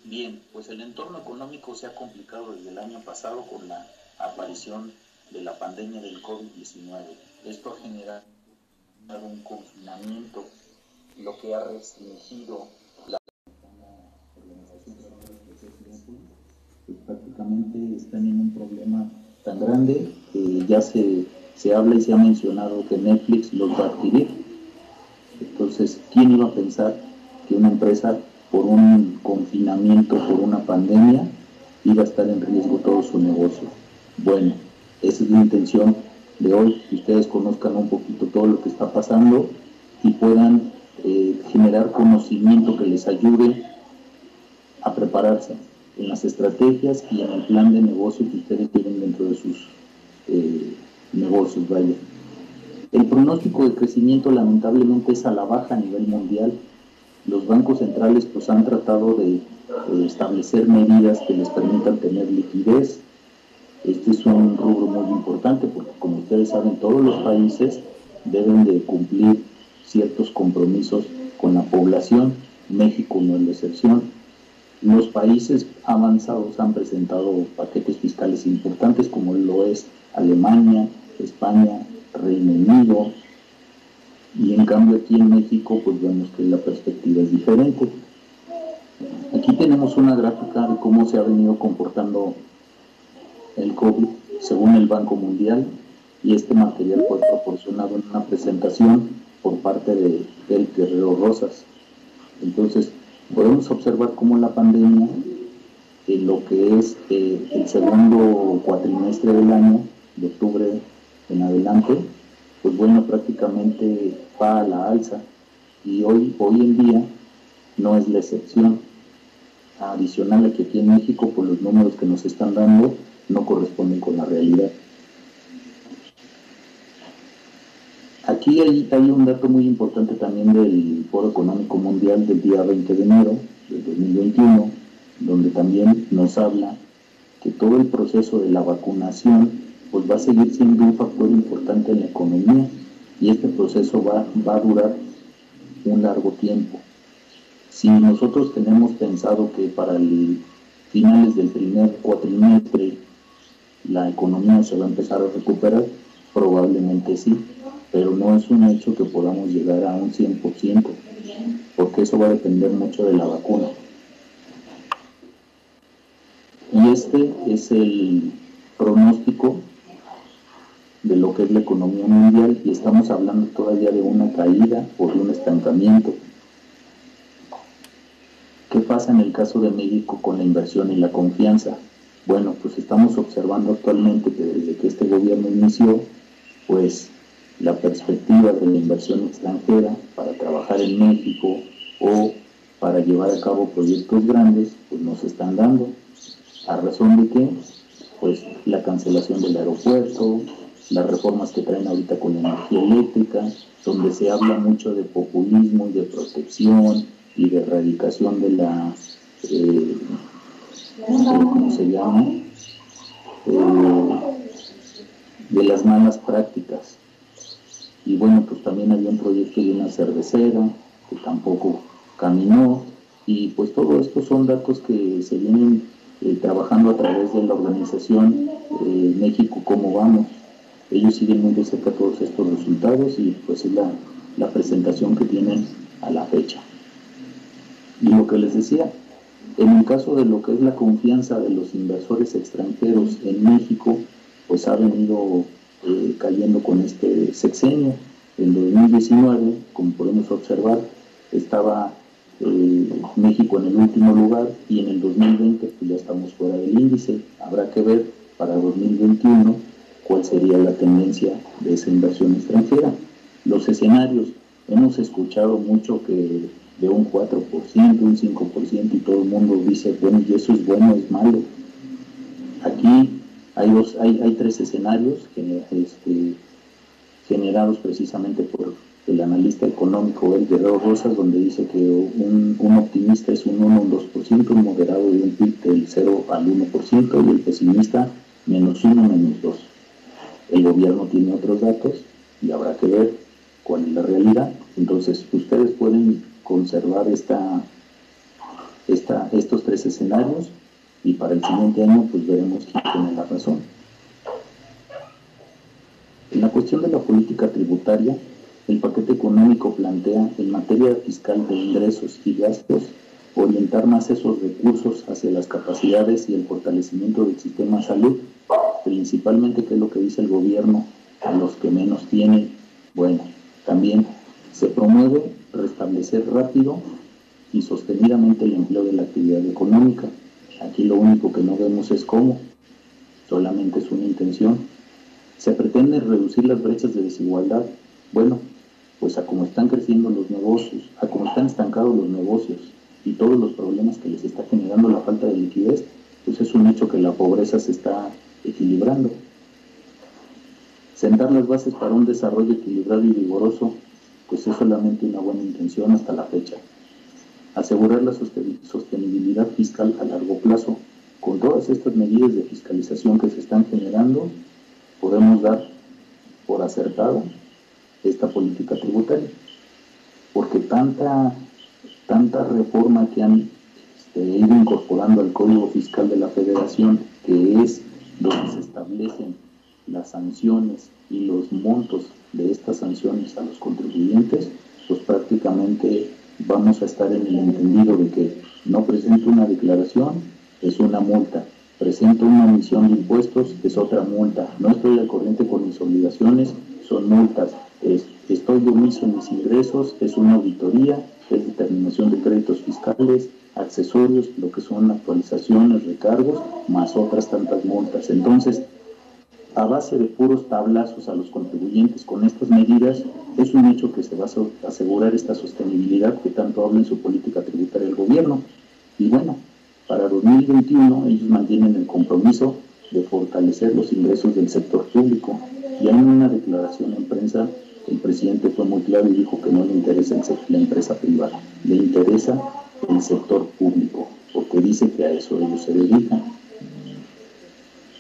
Bien, pues el entorno económico se ha complicado desde el año pasado con la aparición de la pandemia del COVID-19. Esto ha generado un confinamiento, lo que ha restringido la prácticamente están en un problema tan grande que ya se, se habla y se ha mencionado que Netflix los va a adquirir. Entonces, ¿quién iba a pensar que una empresa por un confinamiento, por una pandemia, iba a estar en riesgo todo su negocio? Bueno, esa es la intención de hoy, que ustedes conozcan un poquito todo lo que está pasando y puedan eh, generar conocimiento que les ayude a prepararse. en las estrategias y en el plan de negocio que ustedes tienen dentro de sus eh, negocios, vaya. El pronóstico de crecimiento lamentablemente es a la baja a nivel mundial. Los bancos centrales pues han tratado de establecer medidas que les permitan tener liquidez. Este es un rubro muy importante porque como ustedes saben todos los países deben de cumplir ciertos compromisos con la población. México no es la excepción. Los países avanzados han presentado paquetes fiscales importantes como lo es Alemania, España, Reino Unido, y en cambio aquí en México pues vemos que la perspectiva es diferente. Aquí tenemos una gráfica de cómo se ha venido comportando el COVID según el Banco Mundial y este material fue proporcionado en una presentación por parte de El Guerrero Rosas. Entonces, podemos observar cómo la pandemia, en lo que es eh, el segundo cuatrimestre del año, de octubre en adelante, pues bueno, prácticamente va a la alza y hoy, hoy en día no es la excepción. Adicional a que aquí en México, por los números que nos están dando, no corresponden con la realidad. Aquí hay, un dato muy importante también del Foro Económico Mundial del día 20 de enero del 2021, donde también nos habla que todo el proceso de la vacunación pues va a seguir siendo un factor importante en la economía y este proceso va, va a durar un largo tiempo. Si nosotros tenemos pensado que para el finales del primer cuatrimestre la economía se va a empezar a recuperar, probablemente sí, pero no es un hecho que podamos llegar a un 100%, porque eso va a depender mucho de la vacuna. Y este es el pronóstico de lo que es la economía mundial y estamos hablando todavía de una caída o de un estancamiento. ¿Qué pasa en el caso de México con la inversión y la confianza? Bueno, pues estamos observando actualmente que desde que este gobierno inició, pues la perspectiva de la inversión extranjera para trabajar en México o para llevar a cabo proyectos grandes, pues no se están dando. ¿A razón de qué? Pues la cancelación del aeropuerto, las reformas que traen ahorita con la energía eléctrica, donde se habla mucho de populismo y de protección y de erradicación de la, eh, ¿cómo se llama? Eh, de las malas prácticas. Y bueno, pues también había un proyecto de una cervecera que tampoco caminó. Y pues todo esto son datos que se vienen eh, trabajando a través de la organización México Cómo Vamos ellos siguen muy de cerca todos estos resultados y pues es la, la presentación que tienen a la fecha. Y lo que les decía, en el caso de lo que es la confianza de los inversores extranjeros en México, pues ha venido eh, cayendo con este sexenio. En 2019, como podemos observar, estaba eh, México en el último lugar y en el 2020 pues ya estamos fuera del índice. Habrá que ver para 2021 cuál sería la tendencia de esa inversión extranjera. Los escenarios, hemos escuchado mucho que de un 4%, un 5% y todo el mundo dice, bueno, y eso es bueno, es malo. Aquí hay, dos, hay, hay tres escenarios este, generados precisamente por el analista económico El Guerrero Rosas, donde dice que un, un, optimista es un 1 un 2%, un moderado de un PIB del 0 al 1% y el pesimista menos 1, menos 2. El gobierno tiene otros datos y habrá que ver cuál es la realidad. Entonces, ustedes pueden conservar esta, esta, estos tres escenarios y para el siguiente año pues veremos quién tiene la razón. En la cuestión de la política tributaria, el paquete económico plantea en materia fiscal de ingresos y gastos orientar más esos recursos hacia las capacidades y el fortalecimiento del sistema de salud principalmente qué es lo que dice el gobierno a los que menos tienen. Bueno, también se promueve restablecer rápido y sostenidamente el empleo de la actividad económica. Aquí lo único que no vemos es cómo, solamente es una intención. Se pretende reducir las brechas de desigualdad. Bueno, pues a cómo están creciendo los negocios, a cómo están estancados los negocios y todos los problemas que les está generando la falta de liquidez, pues es un hecho que la pobreza se está equilibrando. Sentar las bases para un desarrollo equilibrado y vigoroso, pues es solamente una buena intención hasta la fecha. Asegurar la sostenibilidad fiscal a largo plazo. Con todas estas medidas de fiscalización que se están generando, podemos dar por acertado esta política tributaria. Porque tanta, tanta reforma que han este, ido incorporando al Código Fiscal de la Federación, que es donde se establecen las sanciones y los montos de estas sanciones a los contribuyentes, pues prácticamente vamos a estar en el entendido de que no presento una declaración, es una multa, presento una emisión de impuestos, es otra multa, no estoy al corriente con mis obligaciones, son multas, estoy omiso en mis ingresos, es una auditoría, es determinación de créditos fiscales, accesorios, lo que son actualizaciones, recargos, más otras tantas multas. Entonces, a base de puros tablazos a los contribuyentes con estas medidas, es un hecho que se va a asegurar esta sostenibilidad que tanto habla en su política tributaria el gobierno. Y bueno, para 2021 ellos mantienen el compromiso de fortalecer los ingresos del sector público. Ya en una declaración en prensa, el presidente fue muy claro y dijo que no le interesa la empresa privada, le interesa el sector público, porque dice que a eso ellos se dedican.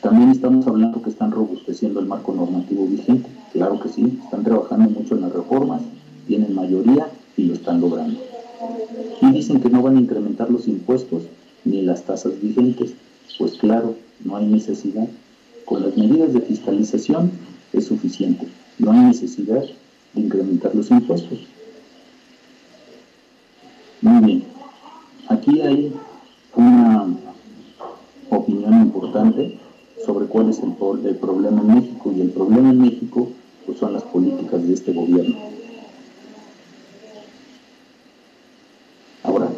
También estamos hablando que están robusteciendo el marco normativo vigente. Claro que sí, están trabajando mucho en las reformas, tienen mayoría y lo están logrando. Y dicen que no van a incrementar los impuestos ni las tasas vigentes. Pues claro, no hay necesidad. Con las medidas de fiscalización es suficiente. No hay necesidad de incrementar los impuestos. Muy bien. Aquí hay una opinión importante sobre cuál es el, problema en México y el problema en México pues, son las políticas de este gobierno. Ahora,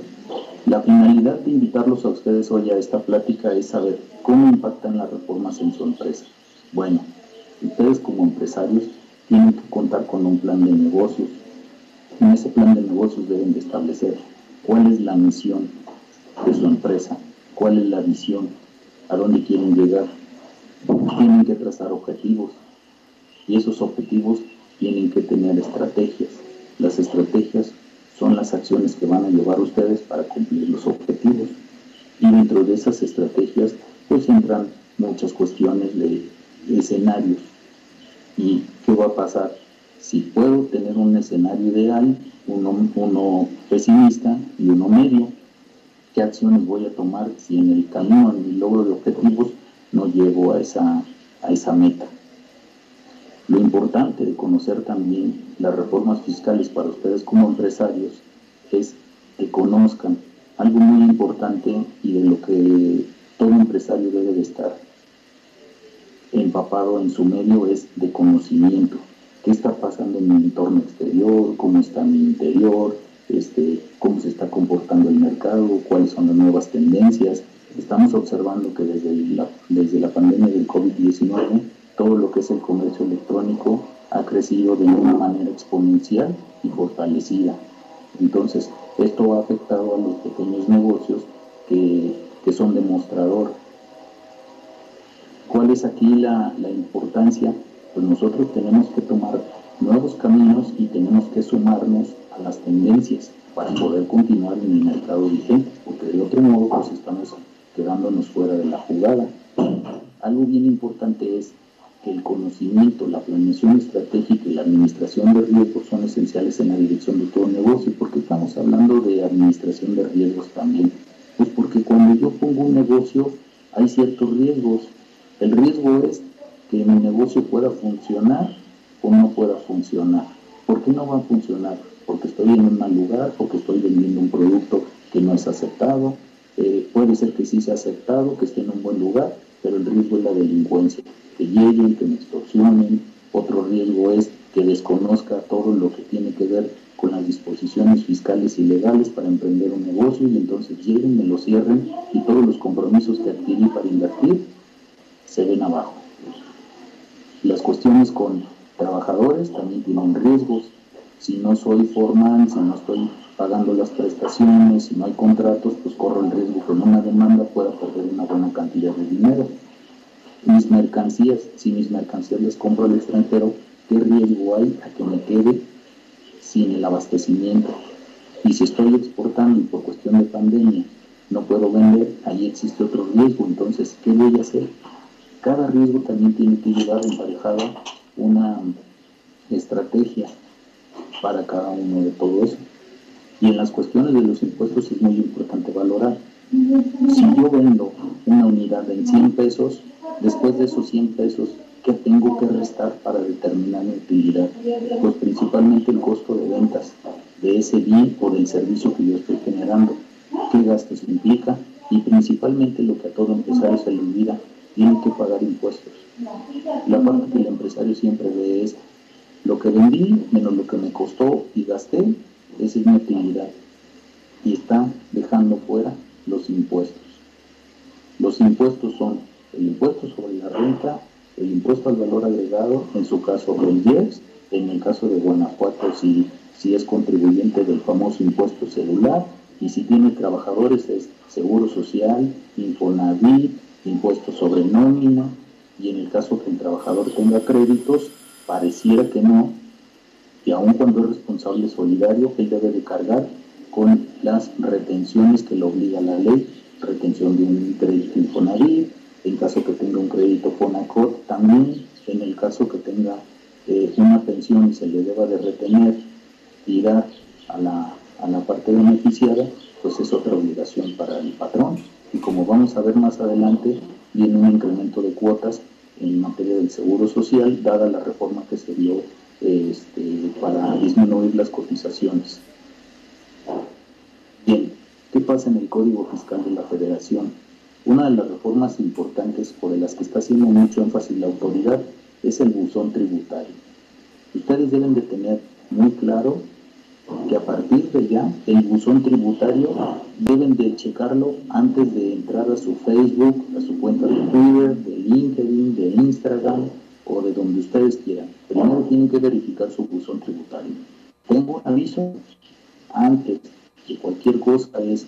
la finalidad de invitarlos a ustedes hoy a esta plática es saber cómo impactan las reformas en su empresa. Bueno, ustedes como empresarios tienen que contar con un plan de negocios. En ese plan de negocios deben de establecer cuál es la misión de su empresa, cuál es la visión, a dónde quieren llegar. Tienen que trazar objetivos y esos objetivos tienen que tener estrategias. Las estrategias son las acciones que van a llevar ustedes para cumplir los objetivos. Y dentro de esas estrategias pues entran muchas cuestiones de, escenarios. ¿Y qué va a pasar? Si puedo tener un escenario ideal, uno, uno pesimista y uno medio, qué acciones voy a tomar si en el camino, en mi logro de objetivos, no llego a esa, a esa meta. Lo importante de conocer también las reformas fiscales para ustedes como empresarios es que conozcan algo muy importante y de lo que todo empresario debe de estar empapado en su medio es de conocimiento. ¿Qué está pasando en mi entorno exterior? ¿Cómo está mi interior? Este, cómo se está comportando el mercado, cuáles son las nuevas tendencias. Estamos observando que desde la, desde la pandemia del COVID-19, todo lo que es el comercio electrónico ha crecido de una manera exponencial y fortalecida. Entonces, esto ha afectado a los pequeños negocios que, que son demostrador. ¿Cuál es aquí la, la importancia? Pues nosotros tenemos que tomar nuevos caminos y tenemos que sumarnos a las tendencias para poder continuar en el mercado vigente, porque de otro modo pues estamos quedándonos fuera de la jugada. Algo bien importante es que el conocimiento, la planeación estratégica y la administración de riesgos son esenciales en la dirección de todo negocio. porque estamos hablando de administración de riesgos también? Pues porque cuando yo pongo un negocio hay ciertos riesgos. El riesgo es que mi negocio pueda funcionar o no pueda funcionar. ¿Por qué no va a funcionar? porque estoy en un mal lugar, porque estoy vendiendo un producto que no es aceptado. Eh, puede ser que sí sea aceptado, que esté en un buen lugar, pero el riesgo es la delincuencia, que lleguen, que me extorsionen. Otro riesgo es que desconozca todo lo que tiene que ver con las disposiciones fiscales y legales para emprender un negocio y entonces lleguen, me lo cierren y todos los compromisos que adquirí para invertir se ven abajo. Las cuestiones con trabajadores también tienen riesgos, si no soy formal, si no estoy pagando las prestaciones, si no hay contratos, pues corro el riesgo que en una demanda pueda perder una buena cantidad de dinero. Mis mercancías, si mis mercancías las compro al extranjero, ¿qué riesgo hay a que me quede sin el abastecimiento? Y si estoy exportando y por cuestión de pandemia no puedo vender, ahí existe otro riesgo. Entonces, ¿qué voy a hacer? Cada riesgo también tiene que llevar emparejada una estrategia para cada uno de todo eso. Y en las cuestiones de los impuestos es muy importante valorar. Si yo vendo una unidad en 100 pesos, después de esos 100 pesos, ¿qué tengo que restar para determinar mi utilidad? Pues principalmente el costo de ventas de ese bien o del servicio que yo estoy generando. ¿Qué gastos implica? Y principalmente lo que a todo empresario se le olvida, tiene que pagar impuestos. La parte que el empresario siempre ve es lo que vendí menos lo que me costó y gasté, es mi. Y está dejando fuera los impuestos. Los impuestos son el impuesto sobre la renta, el impuesto al valor agregado, en su caso el IEPS, en el caso de Guanajuato si, si es contribuyente del famoso impuesto celular, y si tiene trabajadores es Seguro Social, Infonavit, impuesto sobre nómina, y en el caso que el trabajador tenga créditos, pareciera que no, y aun cuando es responsable solidario, él debe de cargar con las retenciones que le obliga la ley, retención de un crédito Infonavit, en caso que tenga un crédito Fonacot, también en el caso que tenga eh, una pensión y se le deba de retener y dar a la, a la parte beneficiada, pues es otra obligación para el patrón. Y como vamos a ver más adelante, viene un incremento de cuotas en materia del seguro social, dada la reforma que se dio este, para disminuir las cotizaciones. Bien, ¿qué pasa en el Código Fiscal de la Federación? Una de las reformas importantes por las que está haciendo mucho énfasis la autoridad es el buzón tributario. Ustedes deben de tener muy claro que a partir de ya el buzón tributario deben de checarlo antes de entrar a su Facebook, a su cuenta de Twitter, de LinkedIn, de Instagram o de donde ustedes quieran. Primero tienen que verificar su buzón tributario. Tengo aviso antes de cualquier cosa es,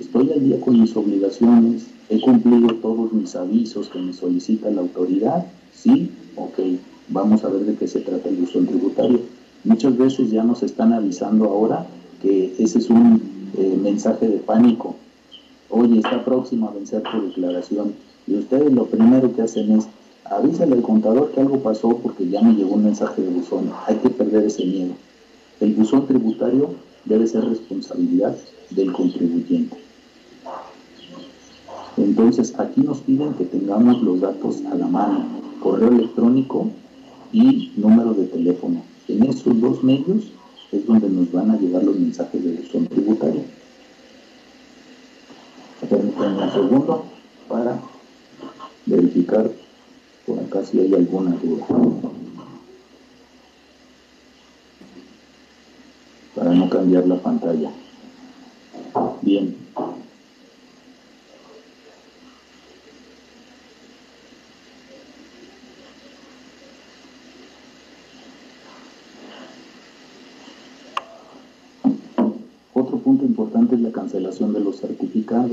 estoy al día con mis obligaciones, he cumplido todos mis avisos que me solicita la autoridad, sí, ok, vamos a ver de qué se trata el buzón tributario Muchas veces ya nos están avisando ahora que ese es un eh, mensaje de pánico. Oye, está próximo a vencer tu declaración. Y ustedes lo primero que hacen es avísale al contador que algo pasó porque ya me llegó un mensaje de buzón. Hay que perder ese miedo. El buzón tributario debe ser responsabilidad del contribuyente. Entonces, aquí nos piden que tengamos los datos a la mano, correo electrónico y número de teléfono. En esos dos medios es donde nos van a llegar los mensajes de gestión tributaria. Permítanme un segundo para verificar por acá si hay alguna duda. Para no cambiar la pantalla. Bien. punto importante es la cancelación de los certificados.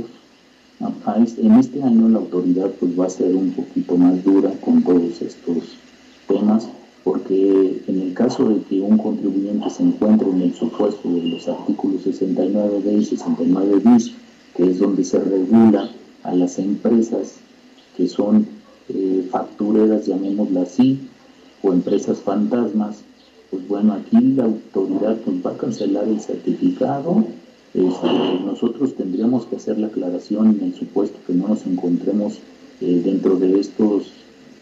En este año la autoridad pues va a ser un poquito más dura con todos estos temas porque en el caso de que un contribuyente se encuentre en el supuesto de los artículos 69b y 69 bis, que es donde se regula a las empresas que son eh, factureras, llamémoslas así, o empresas fantasmas, pues bueno, aquí la autoridad pues, va a cancelar el certificado este, nosotros tendríamos que hacer la aclaración en el supuesto que no nos encontremos eh, dentro de estas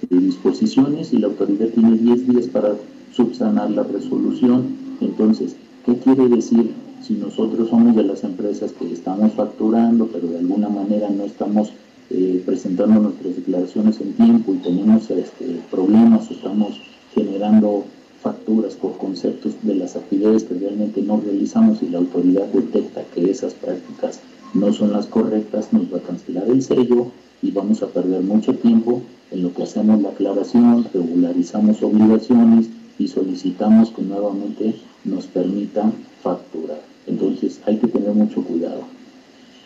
eh, disposiciones y la autoridad tiene 10 días para subsanar la resolución. Entonces, ¿qué quiere decir si nosotros somos de las empresas que estamos facturando, pero de alguna manera no estamos eh, presentando nuestras declaraciones en tiempo y tenemos este, problemas, estamos generando facturas por conceptos de las actividades que realmente no realizamos y la autoridad detecta que esas prácticas no son las correctas, nos va a cancelar el sello y vamos a perder mucho tiempo en lo que hacemos la aclaración, regularizamos obligaciones y solicitamos que nuevamente nos permitan facturar. Entonces hay que tener mucho cuidado.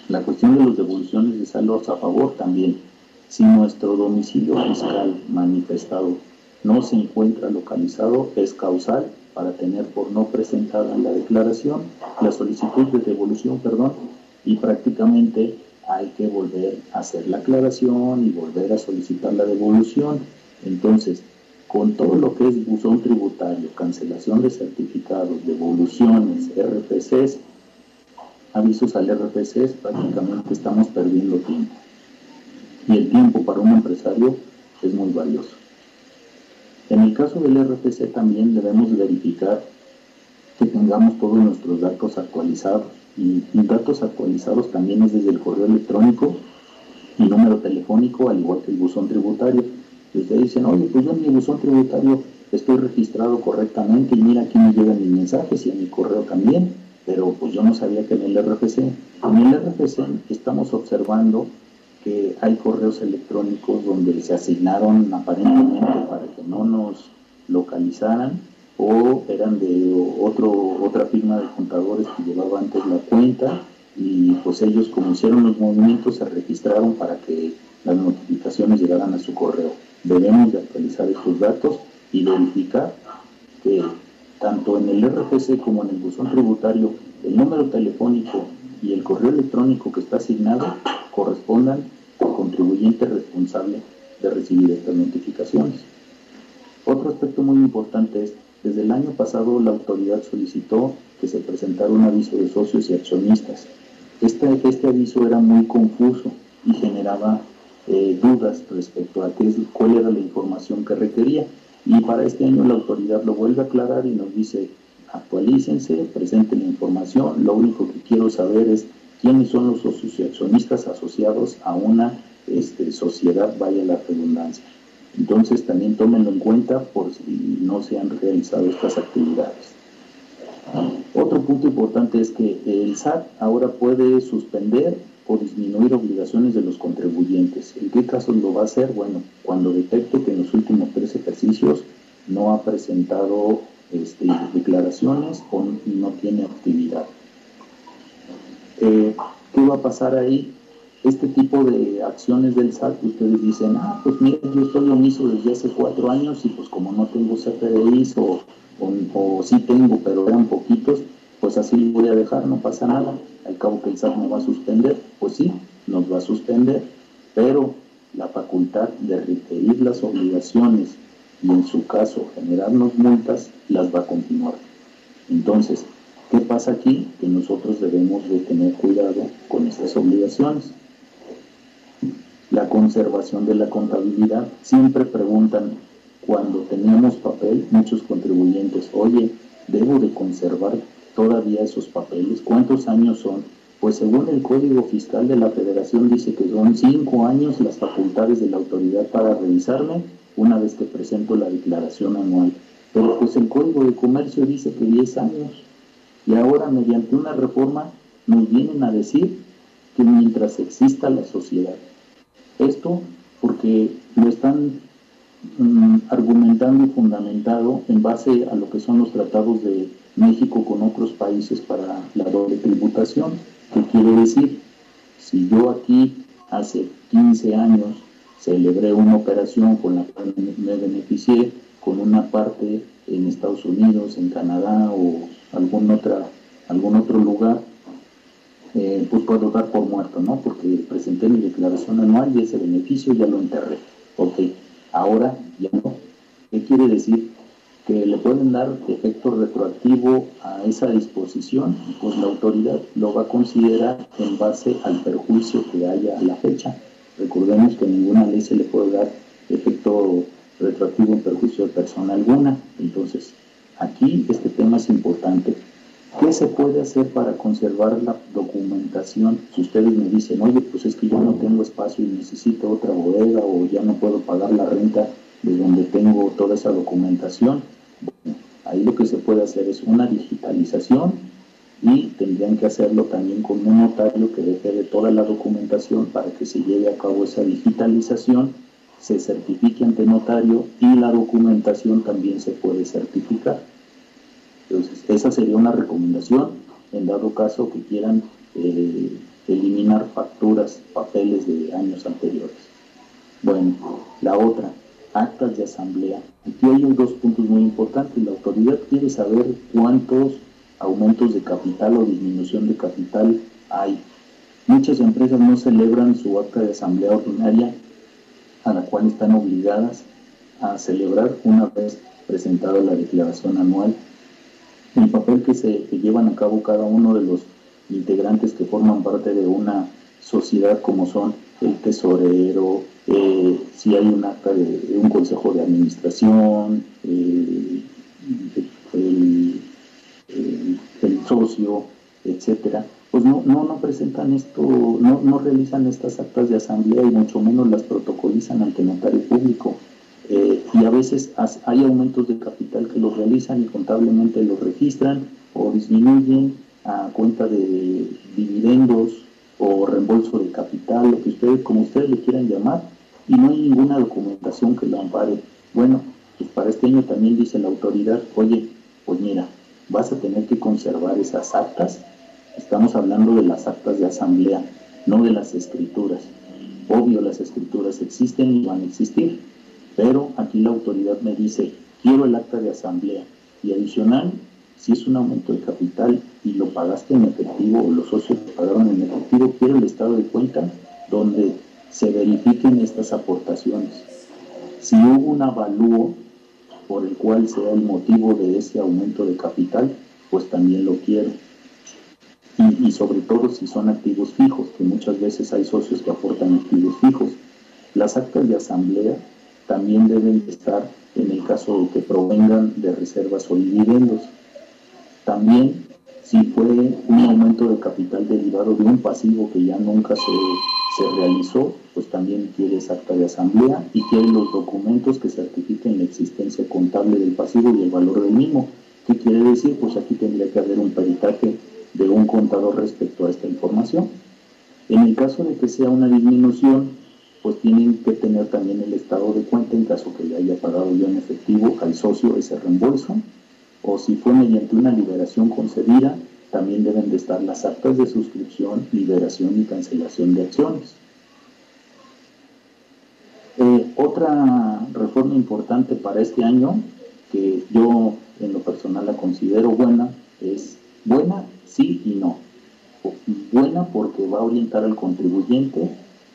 La cuestión de las devoluciones de saldos a favor también. Si nuestro domicilio fiscal manifestado no se encuentra localizado, es causal para tener por no presentada la declaración, la solicitud de devolución, perdón, y prácticamente hay que volver a hacer la aclaración y volver a solicitar la devolución. Entonces, con todo lo que es buzón tributario, cancelación de certificados, devoluciones, RPCs, avisos al RPCs, prácticamente estamos perdiendo tiempo. Y el tiempo para un empresario es muy valioso. En el caso del RPC también debemos verificar que tengamos todos nuestros datos actualizados. Y, datos actualizados también es desde el correo electrónico y número telefónico, al igual que el buzón tributario. Y ustedes dicen, oye, pues yo en mi buzón tributario estoy registrado correctamente y mira aquí me llegan mis mensajes y en mi correo también, pero pues yo no sabía que en el RPC. En el RPC estamos observando que hay correos electrónicos donde se asignaron aparentemente para que no nos localizaran o eran de otro, otra firma de contadores que llevaba antes la cuenta y pues ellos como hicieron los movimientos se registraron para que las notificaciones llegaran a su correo. Debemos de actualizar estos datos y verificar que tanto en el RPC como en el buzón tributario el número telefónico y el correo electrónico que está asignado correspondan al contribuyente responsable de recibir estas notificaciones. Otro aspecto muy importante es, desde el año pasado la autoridad solicitó que se presentara un aviso de socios y accionistas. Este, este aviso era muy confuso y generaba eh, dudas respecto a qué, cuál era la información que requería. Y para este año la autoridad lo vuelve a aclarar y nos dice, actualícense, presenten información, lo único que quiero saber es quiénes son los accionistas asociados a una este, sociedad, vaya la redundancia. Entonces también tómenlo en cuenta por si no se han realizado estas actividades. Otro punto importante es que el SAT ahora puede suspender o disminuir obligaciones de los contribuyentes. ¿En qué casos lo va a hacer? Bueno, cuando detecte que en los últimos tres ejercicios no ha presentado este, declaraciones o no tiene actividad. Eh, ¿Qué va a pasar ahí? Este tipo de acciones del SAT, ustedes dicen, ah, pues mira, yo estoy omiso desde hace cuatro años y pues como no tengo CFDIs o, o, o sí tengo, pero eran poquitos, pues así lo voy a dejar, no pasa nada. Al cabo que el SAT me va a suspender, pues sí, nos va a suspender, pero la facultad de requerir las obligaciones y en su caso generarnos multas, las va a continuar. Entonces, ¿qué pasa aquí? Que nosotros debemos de tener cuidado con estas obligaciones. La conservación de la contabilidad, siempre preguntan, cuando teníamos papel, muchos contribuyentes, oye, ¿debo de conservar todavía esos papeles? ¿Cuántos años son? Pues según el Código Fiscal de la Federación dice que son cinco años las facultades de la autoridad para revisarme una vez que presento la declaración anual. Pero pues el Código de Comercio dice que 10 años. Y ahora mediante una reforma nos vienen a decir que mientras exista la sociedad. Esto porque lo están mm, argumentando y fundamentado en base a lo que son los tratados de México con otros países para la doble tributación. ¿Qué quiere decir? Si yo aquí hace 15 años celebré una operación con la cual me beneficié con una parte en Estados Unidos, en Canadá o algún, otra, algún otro lugar, eh, pues puedo dar por muerto, ¿no? Porque presenté mi declaración anual y ese beneficio ya lo enterré. Ok, ahora ya no. ¿Qué quiere decir? Que le pueden dar efecto retroactivo a esa disposición, pues la autoridad lo va a considerar en base al perjuicio que haya a la fecha. Recordemos que ninguna ley se le puede dar efecto retroactivo en perjuicio de persona alguna. Entonces, aquí este tema es importante. ¿Qué se puede hacer para conservar la documentación? Si ustedes me dicen, oye, pues es que yo no tengo espacio y necesito otra bodega o ya no puedo pagar la renta de donde tengo toda esa documentación, ahí lo que se puede hacer es una digitalización y tendrían que hacerlo también con un notario que deje de toda la documentación para que se lleve a cabo esa digitalización se certifique ante notario y la documentación también se puede certificar. Entonces, esa sería una recomendación en dado caso que quieran eh, eliminar facturas, papeles de años anteriores. Bueno, la otra, actas de asamblea. Aquí hay dos puntos muy importantes. La autoridad quiere saber cuántos aumentos de capital o disminución de capital hay. Muchas empresas no celebran su acta de asamblea ordinaria a la cual están obligadas a celebrar una vez presentada la declaración anual. El papel que se llevan a cabo cada uno de los integrantes que forman parte de una sociedad como son el tesorero, eh, si hay un acta de, un consejo de administración, eh, el, socio, etcétera, pues no, no, no presentan esto, no, no realizan estas actas de asamblea y mucho menos las protocolizan ante notario público. Eh, y a veces hay aumentos de capital que los realizan y contablemente los registran o disminuyen a cuenta de dividendos o reembolso de capital, lo que ustedes, como ustedes le quieran llamar, y no hay ninguna documentación que lo ampare. Bueno, pues para este año también dice la autoridad, oye, pues mira, vas a tener que conservar esas actas. Estamos hablando de las actas de asamblea, no de las escrituras. Obvio, las escrituras existen y van a existir, pero aquí la autoridad me dice, quiero el acta de asamblea y adicional, si es un aumento de capital y lo pagaste en efectivo o los socios lo pagaron en efectivo, quiero el estado de cuenta donde se verifiquen estas aportaciones. Si hubo un avalúo por el cual sea el motivo de ese aumento de capital, pues también lo quiero. Y, sobre todo si son activos fijos, que muchas veces hay socios que aportan activos fijos. Las actas de asamblea también deben estar en el caso que provengan de reservas o dividendos. También si fue un aumento de capital derivado de un pasivo que ya nunca se, se realizó, pues también quiere esa acta de asamblea y quiere los documentos que certifiquen la existencia contable del pasivo y el valor del mismo. ¿Qué quiere decir? Pues aquí tendría que haber un peritaje de un contador respecto a esta información. En el caso de que sea una disminución, pues tienen que tener también el estado de cuenta en caso que le haya pagado yo en efectivo al socio ese reembolso o si fue mediante una liberación concedida, también deben de estar las actas de suscripción, liberación y cancelación de acciones. Eh, otra reforma importante para este año, que yo en lo personal la considero buena, es buena sí y no. Buena porque va a orientar al contribuyente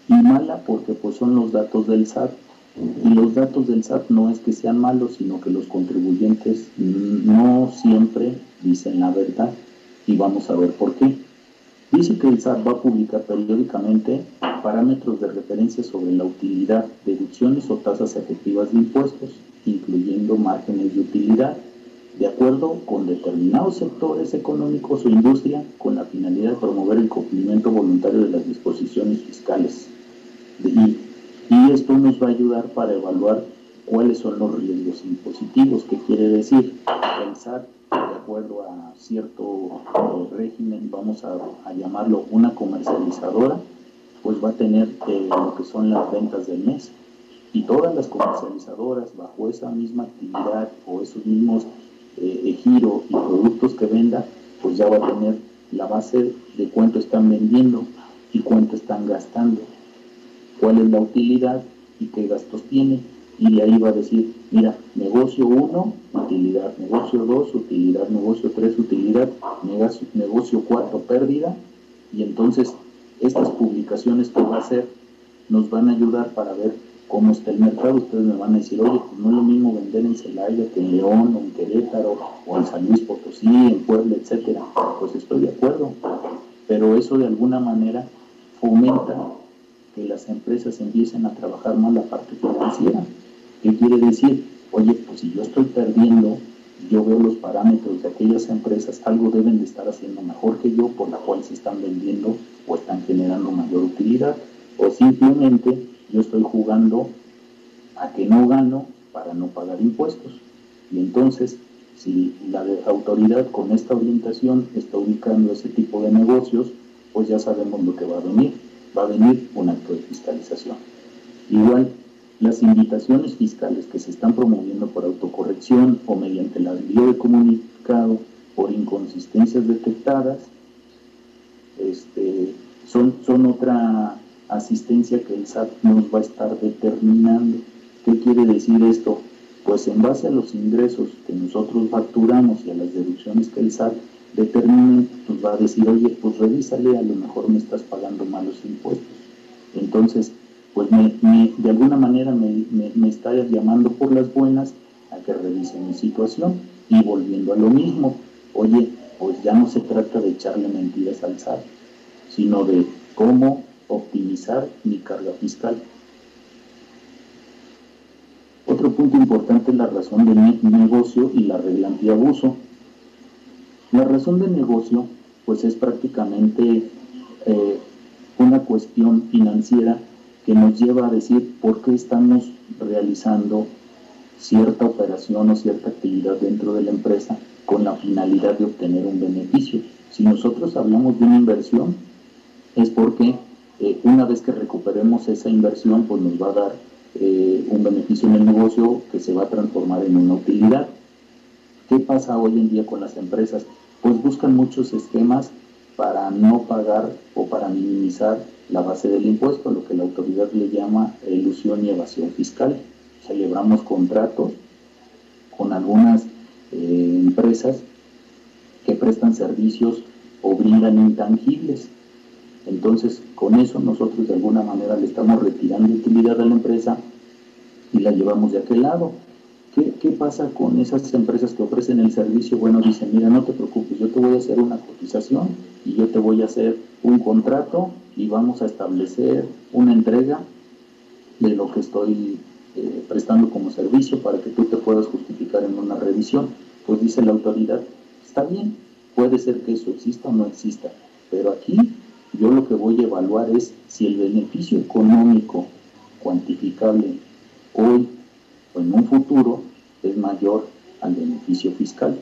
y mala porque pues, son los datos del SAT y los datos del SAT no es que sean malos, sino que los contribuyentes no siempre dicen la verdad y vamos a ver por qué. Dice que el SAT va a publicar periódicamente parámetros de referencia sobre la utilidad, deducciones o tasas efectivas de impuestos, incluyendo márgenes de utilidad, de acuerdo con determinados sectores económicos o industria, con la finalidad de promover el cumplimiento voluntario de las disposiciones fiscales. Y y esto nos va a ayudar para evaluar cuáles son los riesgos impositivos, que quiere decir pensar de acuerdo a cierto eh, régimen, vamos a, llamarlo una comercializadora, pues va a tener eh, lo que son las ventas del mes. Y todas las comercializadoras bajo esa misma actividad o esos mismos eh, giro y productos que venda, pues ya va a tener la base de cuánto están vendiendo y cuánto están gastando cuál es la utilidad y qué gastos tiene. Y de ahí va a decir, mira, negocio 1, utilidad, negocio 2, utilidad, negocio 3, utilidad, negocio 4, pérdida. Y entonces estas publicaciones que va a hacer nos van a ayudar para ver cómo está el mercado. Ustedes me van a decir, oye, pues no es lo mismo vender en Celaya que en León o en Querétaro o en San Luis Potosí, en Puebla, etcétera. Pues estoy de acuerdo. Pero eso de alguna manera fomenta que las empresas empiecen a trabajar más la parte financiera. ¿Qué quiere decir? Oye, pues si yo estoy perdiendo, yo veo los parámetros de aquellas empresas, algo deben de estar haciendo mejor que yo, por la cual se están vendiendo o están generando mayor utilidad, o simplemente yo estoy jugando a que no gano para no pagar impuestos. Y entonces, si la autoridad con esta orientación está ubicando ese tipo de negocios, pues ya sabemos lo que va a venir va a venir un acto de fiscalización. Igual, las invitaciones fiscales que se están promoviendo por autocorrección o mediante el envío de comunicado por inconsistencias detectadas, este, son, son otra asistencia que el SAT nos va a estar determinando. ¿Qué quiere decir esto? Pues en base a los ingresos que nosotros facturamos y a las deducciones que el SAT determine, pues va a decir, oye, pues revísale, a lo mejor me estás pagando malos impuestos. Entonces, pues de alguna manera me, me, está llamando por las buenas a que revise mi situación y volviendo a lo mismo, oye, pues ya no se trata de echarle mentiras al SAT, sino de cómo optimizar mi carga fiscal. Otro punto importante es la razón de mi negocio y la regla antiabuso. La razón de negocio, pues es prácticamente eh, una cuestión financiera que nos lleva a decir por qué estamos realizando cierta operación o cierta actividad dentro de la empresa con la finalidad de obtener un beneficio. Si nosotros hablamos de una inversión, es porque eh, una vez que recuperemos esa inversión, pues nos va a dar eh, un beneficio en el negocio que se va a transformar en una utilidad. ¿Qué pasa hoy en día con las empresas? Pues buscan muchos esquemas para no pagar o para minimizar la base del impuesto, lo que la autoridad le llama ilusión y evasión fiscal. Celebramos contratos con algunas eh, empresas que prestan servicios o brindan intangibles entonces, con eso nosotros de alguna manera le estamos retirando utilidad a la empresa y la llevamos de aquel lado. ¿Qué, pasa con esas empresas que ofrecen el servicio? Bueno, dicen, mira, no te preocupes, yo te voy a hacer una cotización y yo te voy a hacer un contrato y vamos a establecer una entrega de lo que estoy eh, prestando como servicio para que tú te puedas justificar en una revisión. Pues dice la autoridad, está bien, puede ser que eso exista o no exista, pero aquí yo lo que voy a evaluar es si el beneficio económico cuantificable hoy en un futuro es mayor al beneficio fiscal.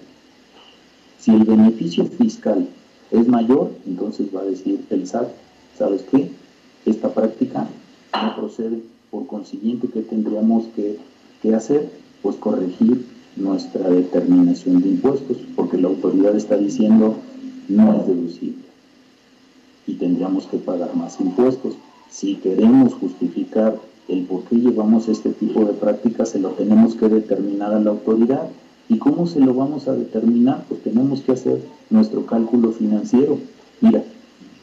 Si el beneficio fiscal es mayor, entonces va a decir el SAT, ¿sabes qué? Esta práctica no procede. Por consiguiente, ¿qué tendríamos que, que hacer? Pues corregir nuestra determinación de impuestos, porque la autoridad está diciendo no es deducible y tendríamos que pagar más impuestos. Si queremos justificar el por qué llevamos este tipo de prácticas, se lo tenemos que determinar a la autoridad. ¿Y cómo se lo vamos a determinar? Pues tenemos que hacer nuestro cálculo financiero. Mira,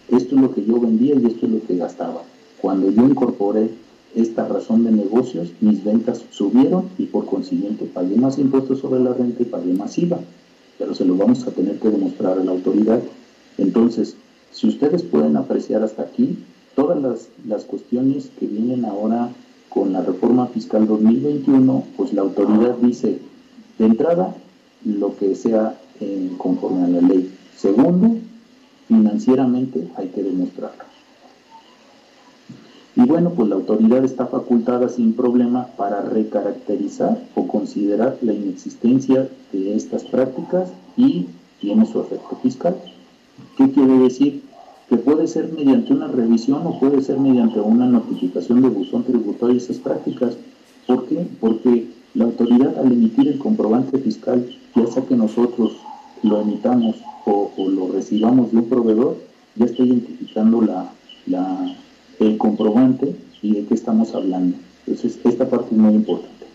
esto es lo que yo vendía y esto es lo que gastaba. Cuando yo incorporé esta razón de negocios, mis ventas subieron y por consiguiente pagué más impuestos sobre la renta y pagué más IVA. Pero se lo vamos a tener que demostrar a la autoridad. Entonces, si ustedes pueden apreciar hasta aquí, todas las, cuestiones que vienen ahora con la reforma fiscal 2021, pues la autoridad dice, de entrada, lo que sea conforme a la ley. Segundo, financieramente hay que demostrarlo. Y bueno, pues la autoridad está facultada sin problema para recaracterizar o considerar la inexistencia de estas prácticas y tiene su efecto fiscal. ¿Qué quiere decir? Que puede ser mediante una revisión o puede ser mediante una notificación de buzón tributario esas prácticas. ¿Por qué? Porque la autoridad al emitir el comprobante fiscal, ya sea que nosotros lo emitamos o, lo recibamos de un proveedor, ya está identificando la, el comprobante y de qué estamos hablando. Entonces, esta parte es muy importante.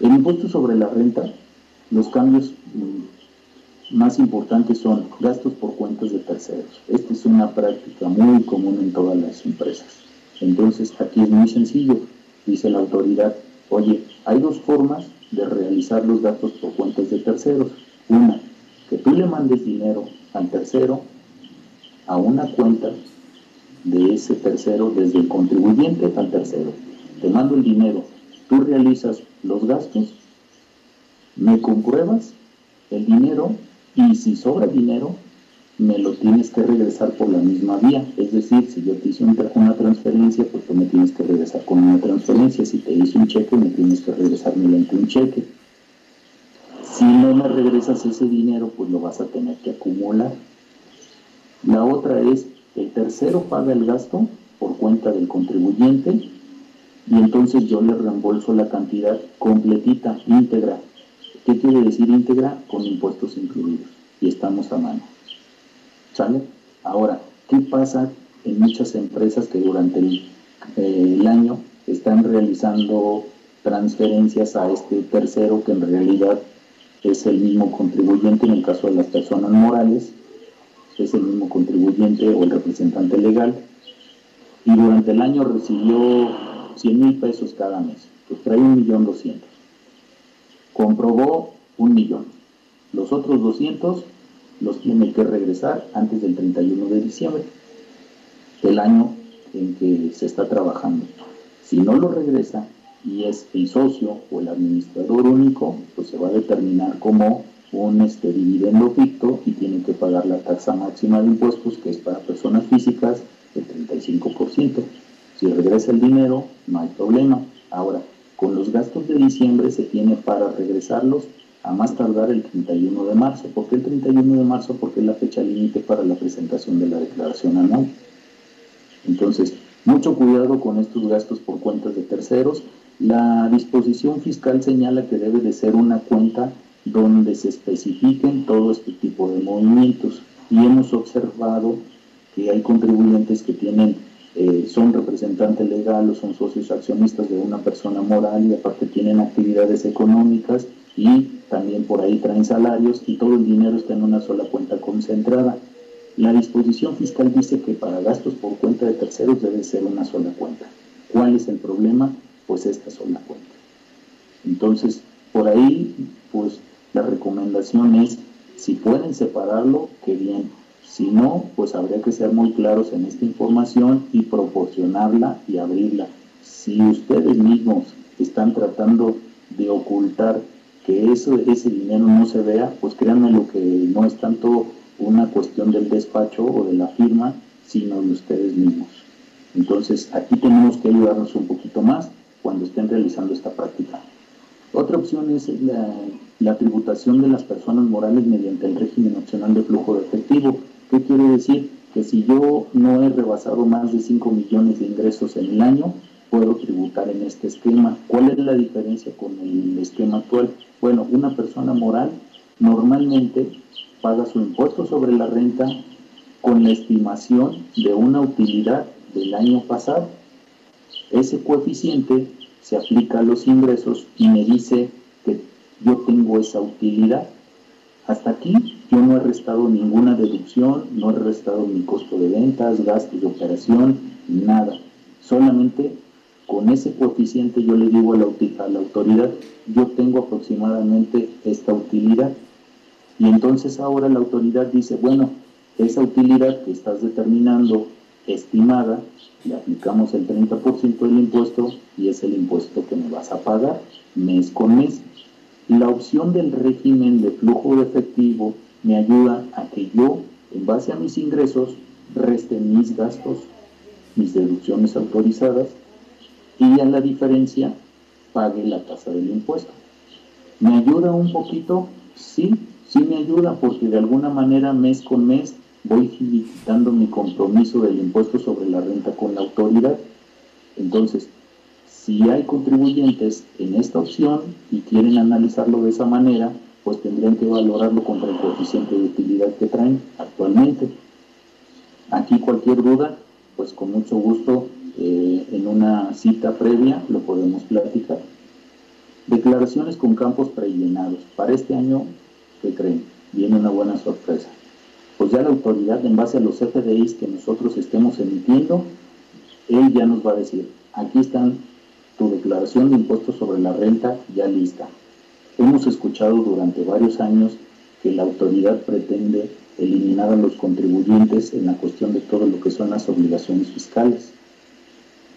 El impuesto sobre la renta, los cambios mm, más importantes son gastos por cuentas de terceros. Esta es una práctica muy común en todas las empresas. Entonces, aquí es muy sencillo, dice la autoridad, oye, hay dos formas de realizar los gastos por cuentas de terceros. Una, que tú le mandes dinero al tercero a una cuenta de ese tercero, desde el contribuyente al tercero. Te mando el dinero, tú realizas los gastos, me compruebas el dinero y si sobra dinero, me lo tienes que regresar por la misma vía. Es decir, si yo te hice una transferencia, pues tú me tienes que regresar con una transferencia. Si te hice un cheque, me tienes que regresar mediante un cheque. Si no me regresas ese dinero, pues lo vas a tener que acumular. La otra es, el tercero paga el gasto por cuenta del contribuyente y entonces yo le reembolso la cantidad completita, íntegra, ¿Qué quiere decir íntegra? Con impuestos incluidos. Y estamos a mano. ¿Sale? Ahora, ¿qué pasa en muchas empresas que durante el, eh, el año están realizando transferencias a este tercero que en realidad es el mismo contribuyente en el caso de las personas morales, es el mismo contribuyente o el representante legal, y durante el año recibió 100 mil pesos cada mes, pues trae un millón doscientos. Comprobó un millón. Los otros 200 los tiene que regresar antes del 31 de diciembre del año en que se está trabajando. Si no lo regresa y es el socio o el administrador único, pues se va a determinar como un este, dividendo ficto y tiene que pagar la tasa máxima de impuestos, que es para personas físicas, el 35%. Si regresa el dinero, no hay problema. Ahora, con los gastos de diciembre se tiene para regresarlos a más tardar el 31 de marzo. ¿Por qué el 31 de marzo? Porque es la fecha límite para la presentación de la declaración anual. Entonces, mucho cuidado con estos gastos por cuentas de terceros. La disposición fiscal señala que debe de ser una cuenta donde se especifiquen todo este tipo de movimientos. Y hemos observado que hay contribuyentes que tienen, eh, son representantes legal o son socios accionistas de una persona moral y aparte tienen actividades económicas y también por ahí traen salarios y todo el dinero está en una sola cuenta concentrada. La disposición fiscal dice que para gastos por cuenta de terceros debe ser una sola cuenta. ¿Cuál es el problema? Pues esta sola cuenta. Entonces, por ahí, pues la recomendación es, si pueden separarlo, que bien. Si no, pues habría que ser muy claros en esta información y proporcionarla y abrirla. Si ustedes mismos están tratando de ocultar que eso, ese dinero no se vea, pues créanme lo que no es tanto una cuestión del despacho o de la firma, sino de ustedes mismos. Entonces, aquí tenemos que ayudarnos un poquito más cuando estén realizando esta práctica. Otra opción es la, la tributación de las personas morales mediante el régimen opcional de flujo de efectivo. ¿Qué quiere decir? Que si yo no he rebasado más de 5 millones de ingresos en el año, puedo tributar en este esquema. ¿Cuál es la diferencia con el esquema actual? Bueno, una persona moral normalmente paga su impuesto sobre la renta con la estimación de una utilidad del año pasado. Ese coeficiente se aplica a los ingresos y me dice que yo tengo esa utilidad. Hasta aquí yo no he restado ninguna deducción, no he restado mi costo de ventas, gastos de operación, nada. Solamente con ese coeficiente yo le digo a la, a la autoridad, yo tengo aproximadamente esta utilidad y entonces ahora la autoridad dice, bueno, esa utilidad que estás determinando estimada, le aplicamos el 30% del impuesto y es el impuesto que me vas a pagar mes con mes. La opción del régimen de flujo de efectivo me ayuda a que yo, en base a mis ingresos, reste mis gastos, mis deducciones autorizadas y a la diferencia pague la tasa del impuesto. ¿Me ayuda un poquito? Sí, sí me ayuda porque de alguna manera mes con mes voy quitando mi compromiso del impuesto sobre la renta con la autoridad. Entonces, si hay contribuyentes en esta opción y quieren analizarlo de esa manera, pues tendrían que valorarlo contra el coeficiente de utilidad que traen actualmente. Aquí cualquier duda, pues con mucho gusto eh, en una cita previa lo podemos platicar. Declaraciones con campos prellenados. Para este año ¿qué creen? Viene una buena sorpresa. Pues ya la autoridad, en base a los FDIs que nosotros estemos emitiendo, él ya nos va a decir, aquí están tu declaración de impuestos sobre la renta ya lista. Hemos escuchado durante varios años que la autoridad pretende eliminar a los contribuyentes en la cuestión de todo lo que son las obligaciones fiscales.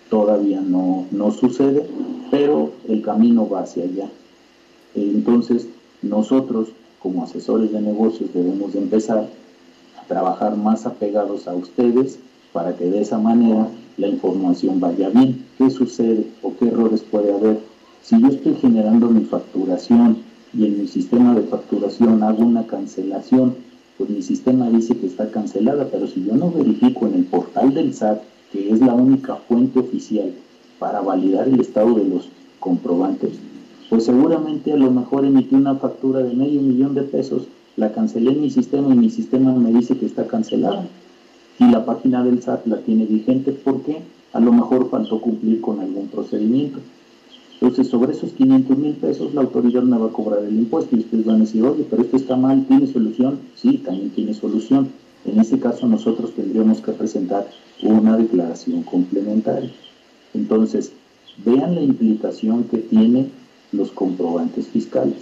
Todavía no, no sucede, pero el camino va hacia allá. Entonces, nosotros como asesores de negocios debemos de empezar a trabajar más apegados a ustedes para que de esa manera la información vaya bien. ¿Qué sucede o qué errores puede haber? Si yo estoy generando mi facturación y en mi sistema de facturación hago una cancelación, pues mi sistema dice que está cancelada, pero si yo no verifico en el portal del SAT, que es la única fuente oficial para validar el estado de los comprobantes, pues seguramente a lo mejor emití una factura de medio millón de pesos, la cancelé en mi sistema y mi sistema me dice que está cancelada. Y la página del SAT la tiene vigente porque a lo mejor faltó cumplir con algún procedimiento. Entonces, sobre esos 500 mil pesos, la autoridad me va a cobrar el impuesto y ustedes van a decir, oye, pero esto está mal, ¿tiene solución? Sí, también tiene solución. En ese caso, nosotros tendríamos que presentar una declaración complementaria. Entonces, vean la implicación que tiene los comprobantes fiscales.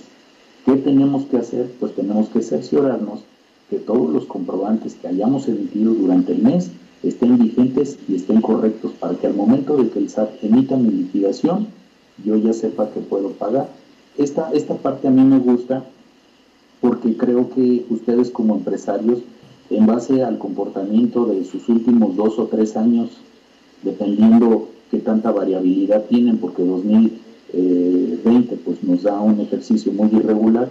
¿Qué tenemos que hacer? Pues tenemos que cerciorarnos que todos los comprobantes que hayamos emitido durante el mes estén vigentes y estén correctos para que al momento de que el SAT emita mi liquidación, yo ya sepa que puedo pagar. Esta, esta parte a mí me gusta porque creo que ustedes como empresarios, en base al comportamiento de sus últimos dos o tres años, dependiendo qué tanta variabilidad tienen, porque 2020 pues, nos da un ejercicio muy irregular,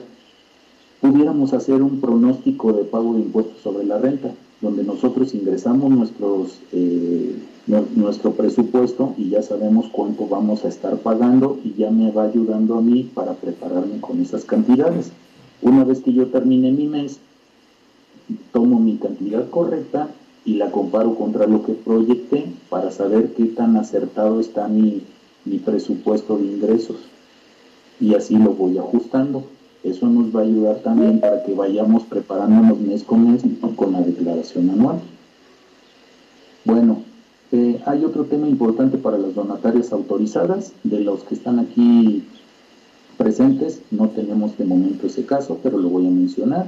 pudiéramos hacer un pronóstico de pago de impuestos sobre la renta, donde nosotros ingresamos nuestros, eh, nuestro presupuesto y ya sabemos cuánto vamos a estar pagando y ya me va ayudando a mí para prepararme con esas cantidades. Una vez que yo termine mi mes, tomo mi cantidad correcta y la comparo contra lo que proyecté para saber qué tan acertado está mi, mi presupuesto de ingresos. Y así lo voy ajustando. Eso nos va a ayudar también para que vayamos preparándonos mes con mes con la declaración anual. Bueno, eh, hay otro tema importante para las donatarias autorizadas. De los que están aquí presentes, no tenemos de momento ese caso, pero lo voy a mencionar.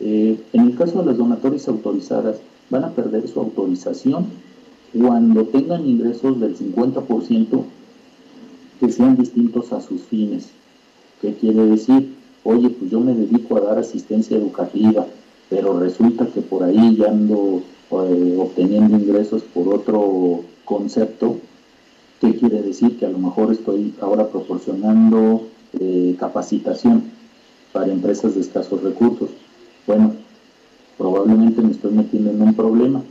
Eh, en el caso de las donatorias autorizadas, van a perder su autorización cuando tengan ingresos del 50% que sean distintos a sus fines. ¿Qué quiere decir? Oye, pues yo me dedico a dar asistencia educativa, pero resulta que por ahí ya ando eh, obteniendo ingresos por otro concepto. ¿Qué quiere decir? Que a lo mejor estoy ahora proporcionando eh, capacitación para empresas de escasos recursos. Bueno, probablemente me estoy metiendo en un problema.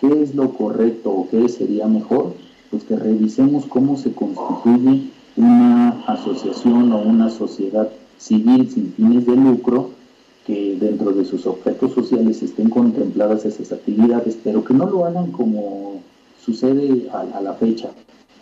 ¿Qué es lo correcto o qué sería mejor? Pues que revisemos cómo se constituye una asociación o una sociedad civil sin fines de lucro que dentro de sus objetos sociales estén contempladas esas actividades, pero que no lo hagan como sucede a, la fecha,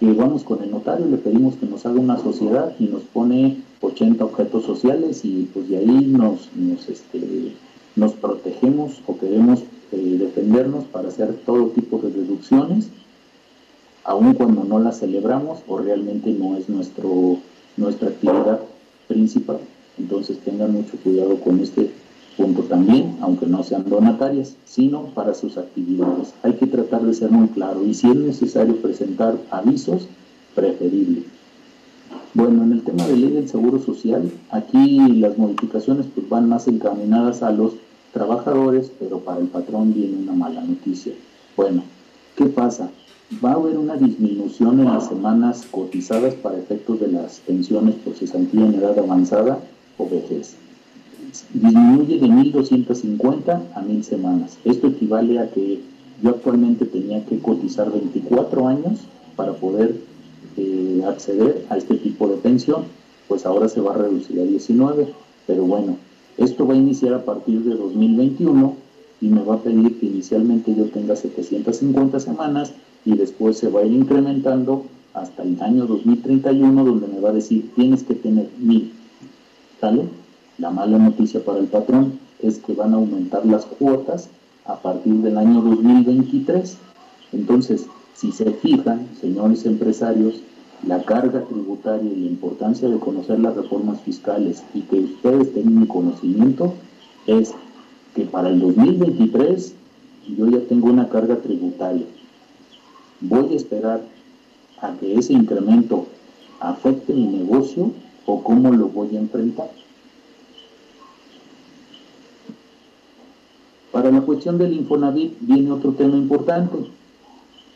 que vamos con el notario, le pedimos que nos haga una sociedad y nos pone 80 objetos sociales y pues de ahí nos, nos, este, nos protegemos o queremos eh, defendernos para hacer todo tipo de deducciones, aun cuando no las celebramos o realmente no es nuestro, nuestra actividad principal. Entonces tengan mucho cuidado con este punto también, aunque no sean donatarias, sino para sus actividades. Hay que tratar de ser muy claro y si es necesario presentar avisos, preferible. Bueno, en el tema de ley del Seguro Social, aquí las modificaciones pues, van más encaminadas a los trabajadores, pero para el patrón viene una mala noticia. Bueno, ¿qué pasa? Va a haber una disminución en las semanas cotizadas para efectos de las pensiones por cesantía en edad avanzada o vejez. Disminuye de 1.250 a 1.000 semanas. Esto equivale a que yo actualmente tenía que cotizar 24 años para poder eh, acceder a este tipo de pensión, pues ahora se va a reducir a 19. Pero bueno, esto va a iniciar a partir de 2021 y me va a pedir que inicialmente yo tenga 750 semanas y después se va a ir incrementando hasta el año 2031 donde me va a decir tienes que tener 1000 la mala noticia para el patrón es que van a aumentar las cuotas a partir del año 2023. Entonces, si se fijan, señores empresarios, la carga tributaria y la importancia de conocer las reformas fiscales y que ustedes tengan conocimiento es que para el 2023 yo ya tengo una carga tributaria. Voy a esperar a que ese incremento afecte mi negocio o cómo lo voy a enfrentar. Para la cuestión del Infonavit viene otro tema importante.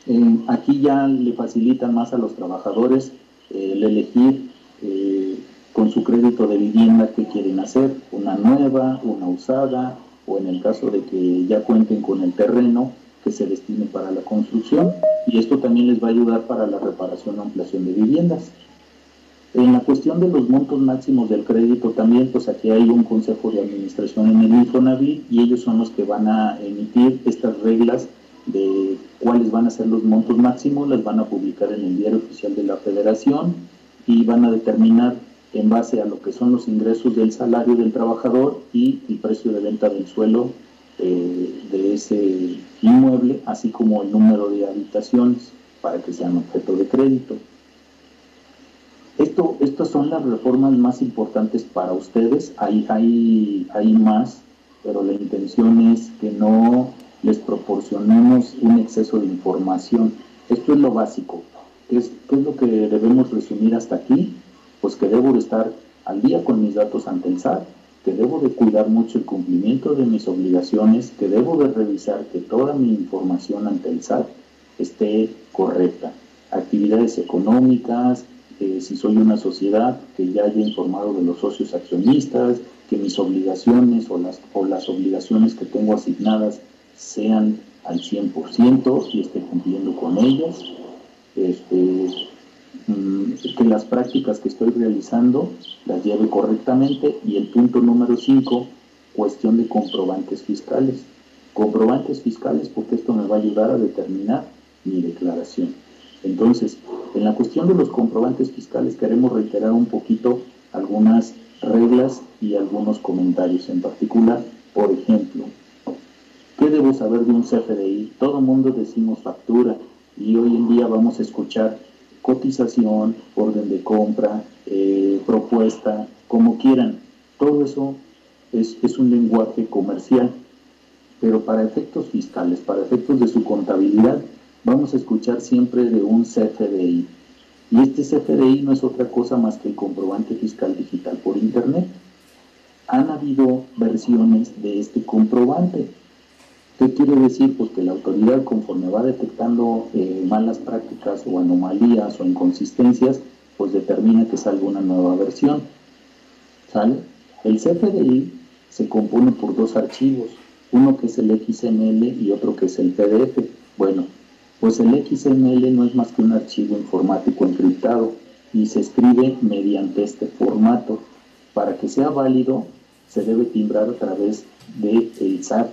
Eh, aquí ya le facilitan más a los trabajadores eh, el elegir eh, con su crédito de vivienda qué quieren hacer, una nueva, una usada, o en el caso de que ya cuenten con el terreno que se destine para la construcción. Y esto también les va a ayudar para la reparación o ampliación de viviendas. En la cuestión de los montos máximos del crédito también, pues aquí hay un consejo de administración en el Infonavit y ellos son los que van a emitir estas reglas de cuáles van a ser los montos máximos, las van a publicar en el diario oficial de la federación y van a determinar en base a lo que son los ingresos del salario del trabajador y el precio de venta del suelo eh, de ese inmueble, así como el número de habitaciones para que sean objeto de crédito. Esto, estas son las reformas más importantes para ustedes. Hay, hay, hay más, pero la intención es que no les proporcionemos un exceso de información. Esto es lo básico. ¿Qué es, qué es lo que debemos resumir hasta aquí? Pues que debo de estar al día con mis datos ante el SAT, que debo de cuidar mucho el cumplimiento de mis obligaciones, que debo de revisar que toda mi información ante el SAT esté correcta. Actividades económicas, si soy una sociedad, que ya haya informado de los socios accionistas, que mis obligaciones o las, o las obligaciones que tengo asignadas sean al 100% y esté cumpliendo con ellas. Este, mm, que las prácticas que estoy realizando las lleve correctamente y el punto número 5, cuestión de comprobantes fiscales. Comprobantes fiscales porque esto me va a ayudar a determinar mi declaración. Entonces, en la cuestión de los comprobantes fiscales queremos reiterar un poquito algunas reglas y algunos comentarios en particular. Por ejemplo, ¿qué debo saber de un CFDI? Todo mundo decimos factura y hoy en día vamos a escuchar cotización, orden de compra, eh, propuesta, como quieran. Todo eso es, es un lenguaje comercial, pero para efectos fiscales, para efectos de su contabilidad, vamos a escuchar siempre de un CFDI. Y este CFDI no es otra cosa más que el comprobante fiscal digital por Internet. Han habido versiones de este comprobante. ¿Qué quiere decir? Pues que la autoridad conforme va detectando eh, malas prácticas o anomalías o inconsistencias, pues determina que salga una nueva versión. ¿Sale? El CFDI se compone por dos archivos, uno que es el XML y otro que es el PDF. Bueno, pues el XML no es más que un archivo informático encriptado y se escribe mediante este formato. Para que sea válido, se debe timbrar a través del el SAT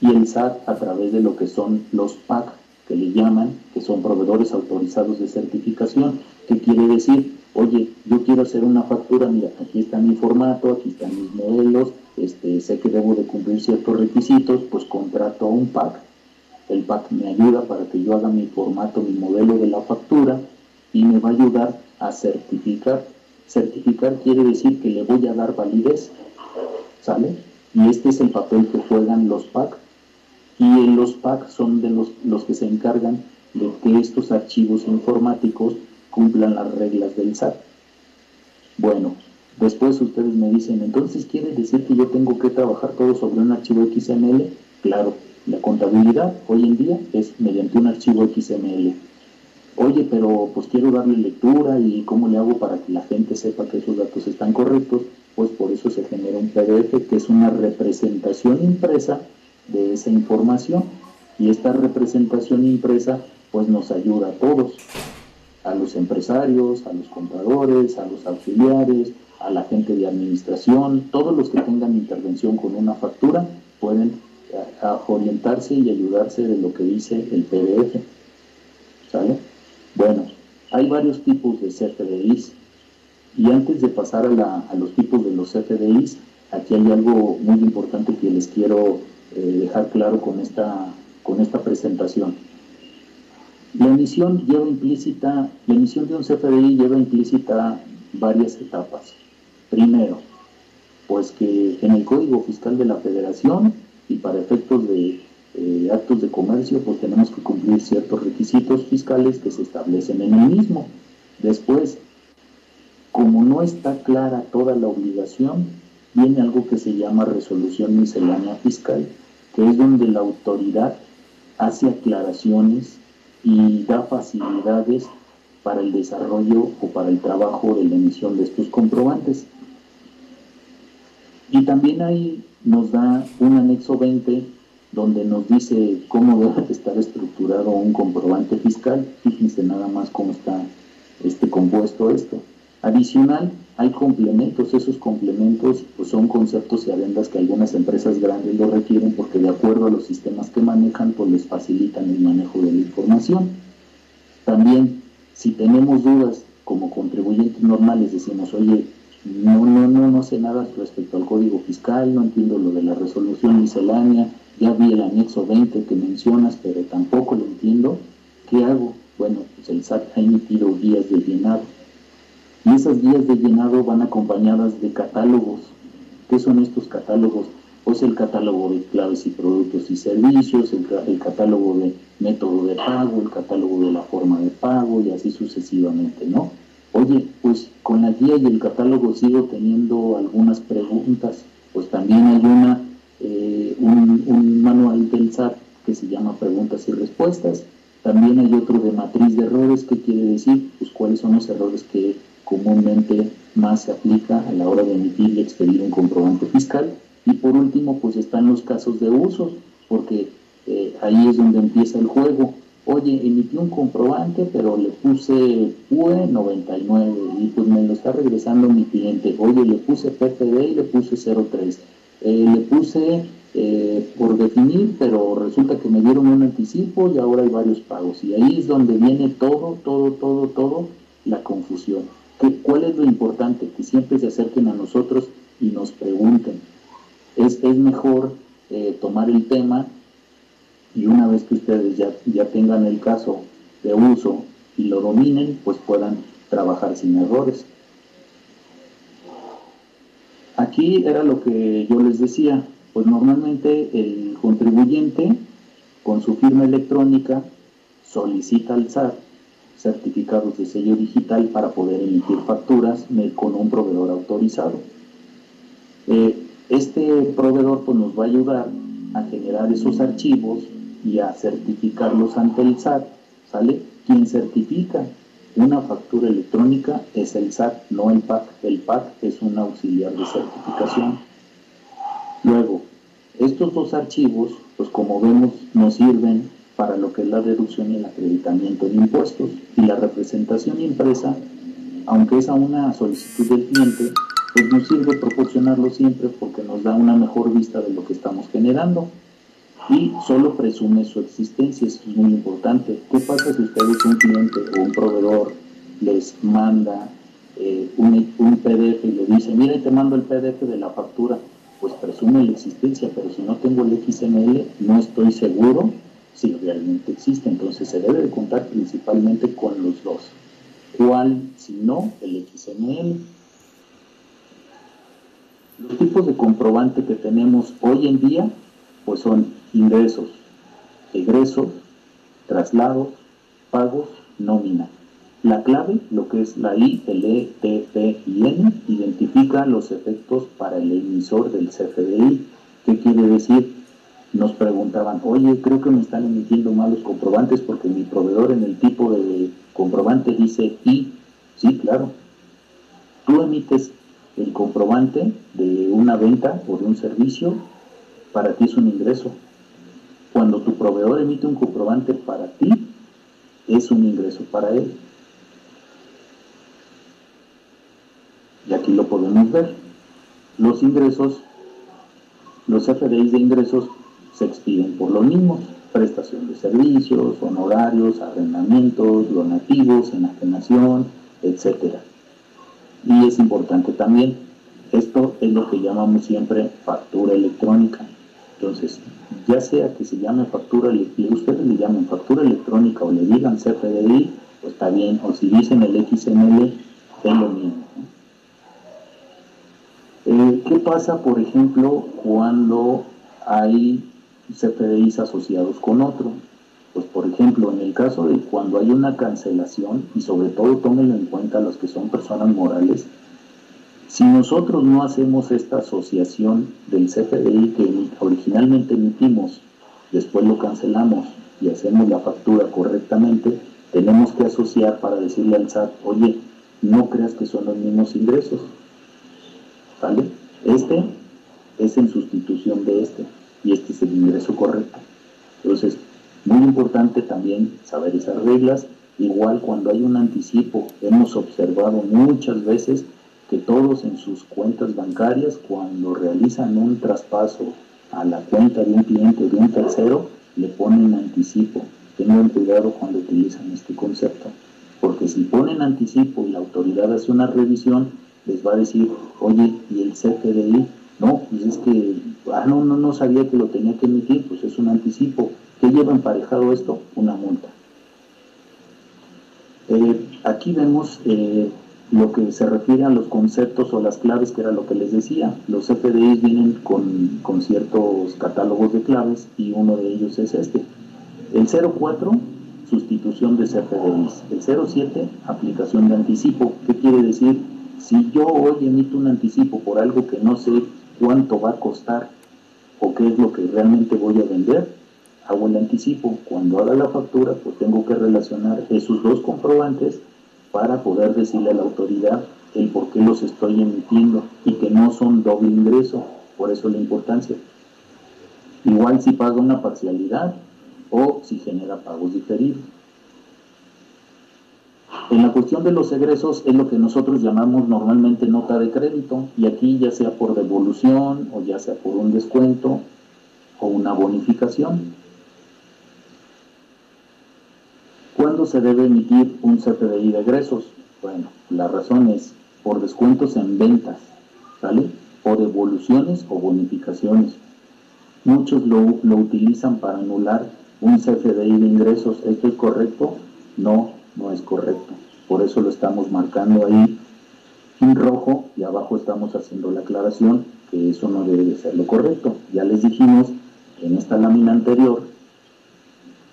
y el SAT a través de lo que son los PAC, que le llaman, que son proveedores autorizados de certificación, que quiere decir, oye, yo quiero hacer una factura, mira, aquí está mi formato, aquí están mis modelos, este, sé que debo de cumplir ciertos requisitos, pues contrato un PAC el PAC me ayuda para que yo haga mi formato, mi modelo de la factura y me va a ayudar a certificar. Certificar quiere decir que le voy a dar validez, ¿sale? Y este es el papel que juegan los PAC. Y los PAC son de los, los que se encargan de que estos archivos informáticos cumplan las reglas del SAT. Bueno, después ustedes me dicen, entonces quiere decir que yo tengo que trabajar todo sobre un archivo XML. Claro, la contabilidad hoy en día es mediante un archivo XML. Oye, pero pues quiero darle lectura y cómo le hago para que la gente sepa que esos datos están correctos, pues por eso se genera un PDF que es una representación impresa de esa información y esta representación impresa pues nos ayuda a todos, a los empresarios, a los compradores, a los auxiliares, a la gente de administración, todos los que tengan intervención con una factura pueden a orientarse y ayudarse de lo que dice el PDF. ¿Sale? Bueno, hay varios tipos de CFDIs y antes de pasar a, los tipos de los CFDIs, aquí hay algo muy importante que les quiero eh, dejar claro con esta, con esta presentación. La emisión lleva implícita, la emisión de un CFDI lleva implícita varias etapas. Primero, pues que en el Código Fiscal de la Federación y para efectos de eh, actos de comercio pues tenemos que cumplir ciertos requisitos fiscales que se establecen en el mismo. Después, como no está clara toda la obligación, viene algo que se llama resolución miscelánea fiscal, que es donde la autoridad hace aclaraciones y da facilidades para el desarrollo o para el trabajo de la emisión de estos comprobantes. Y también hay nos da un anexo 20 donde nos dice cómo debe estar estructurado un comprobante fiscal. Fíjense nada más cómo está este compuesto esto. Adicional, hay complementos, esos complementos pues, son conceptos y adendas que algunas empresas grandes lo requieren porque de acuerdo a los sistemas que manejan, pues les facilitan el manejo de la información. También, si tenemos dudas como contribuyentes normales, decimos, oye, no, no, no, no sé nada respecto al código fiscal, no entiendo lo de la resolución miscelánea, ya vi el anexo 20 que mencionas, pero tampoco lo entiendo, ¿qué hago? Bueno, pues el SAT ha emitido guías de llenado y esas guías de llenado van acompañadas de catálogos. ¿Qué son estos catálogos? Pues el catálogo de claves y productos y servicios, el, catálogo de método de pago, el catálogo de la forma de pago y así sucesivamente, ¿no? Oye, pues con la guía y el catálogo sigo teniendo algunas preguntas, pues también hay una, eh, un, manual del SAT que se llama Preguntas y Respuestas. También hay otro de matriz de errores, que quiere decir, pues cuáles son los errores que comúnmente más se aplica a la hora de emitir y expedir un comprobante fiscal. Y por último, pues están los casos de usos, porque eh, ahí es donde empieza el juego. Oye, emití un comprobante, pero le puse PUE 99 y pues me lo está regresando mi cliente. Oye, le puse PPD y le puse 03. Eh, le puse eh, por definir, pero resulta que me dieron un anticipo y ahora hay varios pagos. Y ahí es donde viene todo, todo, todo, todo la confusión. ¿Cuál es lo importante? Que siempre se acerquen a nosotros y nos pregunten. Es, es mejor eh, tomar el tema y una vez que ustedes ya, ya tengan el caso de uso y lo dominen, pues puedan trabajar sin errores. Aquí era lo que yo les decía, pues normalmente el contribuyente con su firma electrónica solicita al SAT certificados de sello digital para poder emitir facturas con un proveedor autorizado. Eh, este proveedor pues, nos va a ayudar a generar esos archivos y a certificarlos ante el SAT, ¿sale? Quien certifica una factura electrónica es el SAT, no el PAC. El PAC es un auxiliar de certificación. Luego, estos dos archivos, pues como vemos, nos sirven para lo que es la deducción y el acreditamiento de impuestos. Y la representación impresa, aunque es a una solicitud del cliente, pues nos sirve proporcionarlo siempre porque nos da una mejor vista de lo que estamos generando. Y solo presume su existencia, esto es muy importante. ¿Qué pasa si ustedes, un cliente o un proveedor, les manda eh, un, un, PDF y le dice, mira, te mando el PDF de la factura? Pues presume la existencia, pero si no tengo el XML, no estoy seguro si realmente existe. Entonces se debe de contar principalmente con los dos. ¿Cuál, si no, el XML? Los tipos de comprobante que tenemos hoy en día, pues son ingresos, egresos, traslados, pagos, nómina. La clave, lo que es la I, el E, T, P y N, identifica los efectos para el emisor del CFDI. ¿Qué quiere decir? nos preguntaban, oye, creo que me están emitiendo malos comprobantes porque mi proveedor en el tipo de comprobante dice I. Sí, claro. Tú emites el comprobante de una venta o de un servicio, para ti es un ingreso. Cuando tu proveedor emite un comprobante para ti, es un ingreso para él. Y aquí lo podemos ver. Los ingresos, los FDIs de ingresos se expiden por lo mismo, prestación de servicios, honorarios, arrendamientos, donativos, enajenación, etc. Y es importante también, esto es lo que llamamos siempre factura electrónica. Entonces, ya sea que se llame factura, ustedes le llamen factura electrónica o le digan CFDI, pues está bien, o si dicen el XML, es lo mismo. Eh, ¿Qué pasa, por ejemplo, cuando hay CFDIs asociados con otro. Pues por ejemplo, en el caso de cuando hay una cancelación, y sobre todo tómenlo en cuenta los que son personas morales, si nosotros no hacemos esta asociación del CFDI que originalmente emitimos, después lo cancelamos y hacemos la factura correctamente, tenemos que asociar para decirle al SAT, oye, no creas que son los mismos ingresos. ¿Sale? Este es en sustitución de este y este es el ingreso correcto. Entonces, muy importante también saber esas reglas Igual cuando hay un anticipo, hemos observado muchas veces que todos en sus cuentas bancarias, cuando realizan un traspaso a la cuenta de un cliente o de un tercero, le ponen anticipo. Tengan cuidado cuando utilizan este concepto, porque si ponen anticipo y la autoridad hace una revisión, les va a decir, oye, ¿y el CFDI? No, pues es que, ah, no, no, no sabía que lo tenía que emitir, pues es un anticipo. ¿Qué lleva emparejado esto? Una multa. Eh, aquí vemos eh, lo que se refiere a los conceptos o las claves, que era lo que les decía. Los CFDIs vienen con, con ciertos catálogos de claves y uno de ellos es este. El 04, sustitución de CFDIs. El 07, aplicación de anticipo. ¿Qué quiere decir? Si yo hoy emito un anticipo por algo que no sé cuánto va a costar o qué es lo que realmente voy a vender, hago el anticipo. Cuando haga la factura, pues tengo que relacionar esos dos comprobantes para poder decirle a la autoridad el por qué los estoy emitiendo y que no son doble ingreso. Por eso la importancia. Igual si paga una parcialidad o si genera pagos diferidos. En la cuestión de los egresos es lo que nosotros llamamos normalmente nota de crédito y aquí ya sea por devolución o ya sea por un descuento o una bonificación. ¿Cuándo se debe emitir un CPDI de egresos? Bueno, la razón es por descuentos en ventas, ¿sale? O devoluciones o bonificaciones. Muchos lo, utilizan para anular un CFDI de ingresos. ¿Esto es correcto? No, no es correcto. Por eso lo estamos marcando ahí en rojo y abajo estamos haciendo la aclaración que eso no debe de ser lo correcto. Ya les dijimos en esta lámina anterior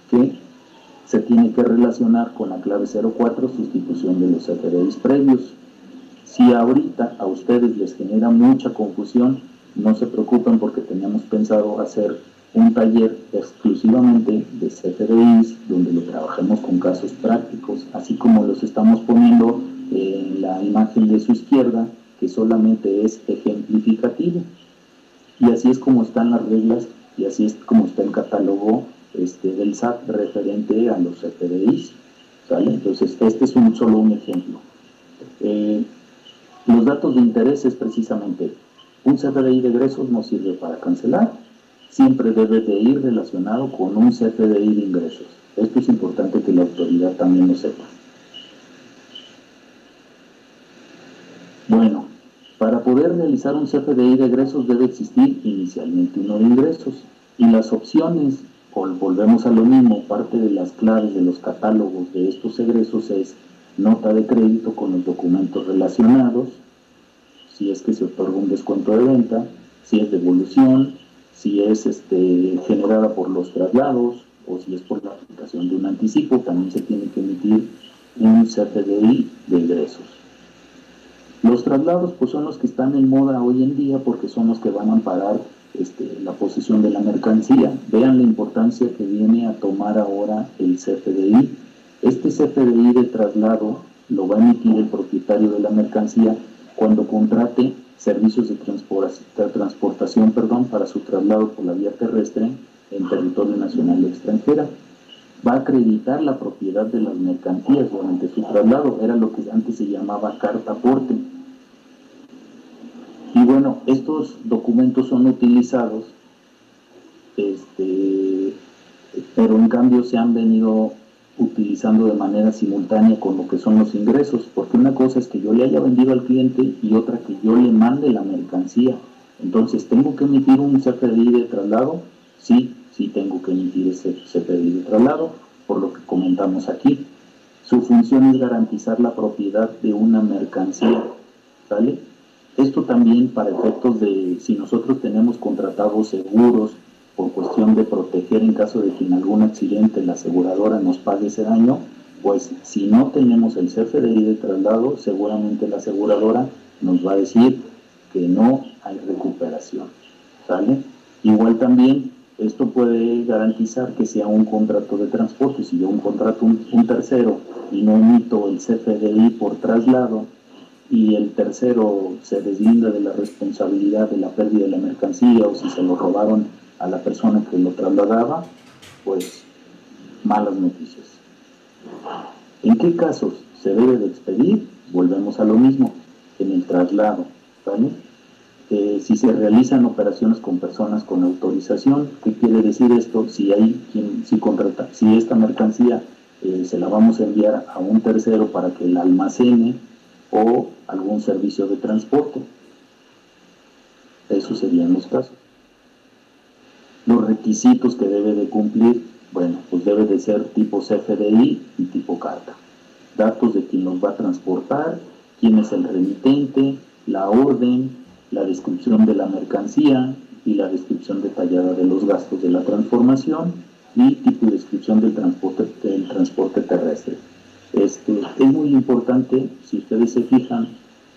que tiene que relacionar con la clave 04, sustitución de los CFDIs previos. Si ahorita a ustedes les genera mucha confusión, no se preocupen porque teníamos pensado hacer un taller exclusivamente de CFDIs donde lo trabajemos con casos prácticos, así como los estamos poniendo en la imagen de su izquierda, que solamente es ejemplificativo. Y así es como están las reglas y así es como está el catálogo este, del SAT referente a los CFDIs. ¿sale? Entonces, este es solo un ejemplo. Eh, los datos de interés es precisamente un CFDI de egresos no sirve para cancelar, siempre debe de ir relacionado con un CFDI de ingresos. Esto es importante que la autoridad también lo sepa. Bueno, para poder realizar un CFDI de egresos debe existir inicialmente uno de ingresos y las opciones, volvemos a lo mismo, parte de las claves de los catálogos de estos egresos es nota de crédito con los documentos relacionados, si es que se otorga un descuento de venta, si es devolución, si es este, generada por los traslados o si es por la aplicación de un anticipo, también se tiene que emitir un CFDI de ingresos. Los traslados pues son los que están en moda hoy en día porque son los que van a amparar este, la posición de la mercancía. Vean la importancia que viene a tomar ahora el CFDI. Este CFDI de traslado lo va a emitir el propietario de la mercancía cuando contrate servicios de transportación perdón, para su traslado por la vía terrestre en territorio nacional y extranjera. Va a acreditar la propiedad de las mercancías durante su traslado, era lo que antes se llamaba carta aporte. Y bueno, estos documentos son utilizados, este, pero en cambio se han venido utilizando de manera simultánea con lo que son los ingresos, porque una cosa es que yo le haya vendido al cliente y otra que yo le mande la mercancía. Entonces, ¿tengo que emitir un CFDI de traslado? Sí, sí tengo que emitir ese CFDI de traslado, por lo que comentamos aquí. Su función es garantizar la propiedad de una mercancía, ¿sale? Esto también para efectos de si nosotros tenemos contratados seguros por cuestión de proteger en caso de que en algún accidente la aseguradora nos pague ese daño, pues si no tenemos el CFDI de traslado, seguramente la aseguradora nos va a decir que no hay recuperación. ¿Sale? Igual también esto puede garantizar que sea un contrato de transporte. Si yo un contrato un, un tercero y no emito el CFDI por traslado y el tercero se deslinda de la responsabilidad de la pérdida de la mercancía o si se lo robaron a la persona que lo trasladaba, pues malas noticias. ¿En qué casos se debe de expedir? Volvemos a lo mismo, en el traslado, ¿vale? Eh, si se realizan operaciones con personas con autorización, ¿qué quiere decir esto? Si hay quien, si contrata, si esta mercancía eh, se la vamos a enviar a un tercero para que la almacene o algún servicio de transporte. Esos serían los casos. Los requisitos que debe de cumplir, bueno, pues debe de ser tipo CFDI y tipo carta. Datos de quién los va a transportar, quién es el remitente, la orden, la descripción de la mercancía y la descripción detallada de los gastos de la transformación y tipo de descripción del transporte, del transporte terrestre. Este, es muy importante, si ustedes se fijan,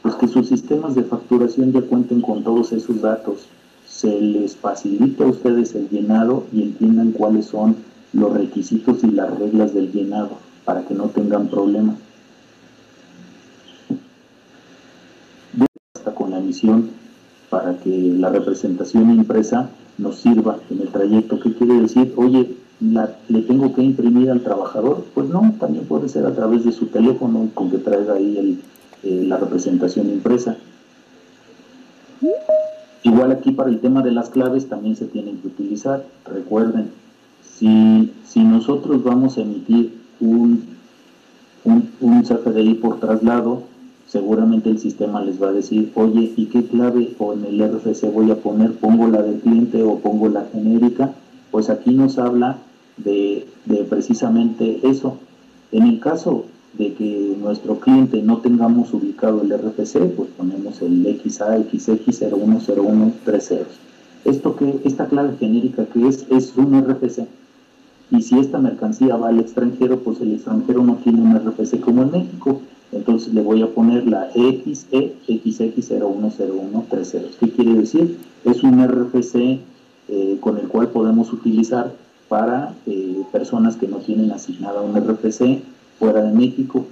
pues que sus sistemas de facturación ya cuenten con todos esos datos. Se les facilita a ustedes el llenado y entiendan cuáles son los requisitos y las reglas del llenado para que no tengan problemas. Hasta con la misión para que la representación impresa nos sirva en el trayecto. ¿Qué quiere decir? Oye, ¿le tengo que imprimir al trabajador? Pues no, también puede ser a través de su teléfono con que traiga ahí eh, la representación impresa. Igual aquí para el tema de las claves también se tienen que utilizar. Recuerden, si, si nosotros vamos a emitir un, un, un CFDI por traslado, seguramente el sistema les va a decir, oye, ¿y qué clave o en el RFC voy a poner? ¿Pongo la del cliente o pongo la genérica? Pues aquí nos habla de, precisamente eso. En el caso de que nuestro cliente no tengamos ubicado el RFC, pues ponemos el XAXX010130. Esto que, esta clave genérica que es, es un RFC. Y si esta mercancía va al extranjero, pues el extranjero no tiene un RFC como en México entonces le voy a poner la XEXX010130. ¿Qué quiere decir? Es un RFC eh, con el cual podemos utilizar para eh, personas que no tienen asignada un RFC fuera de México.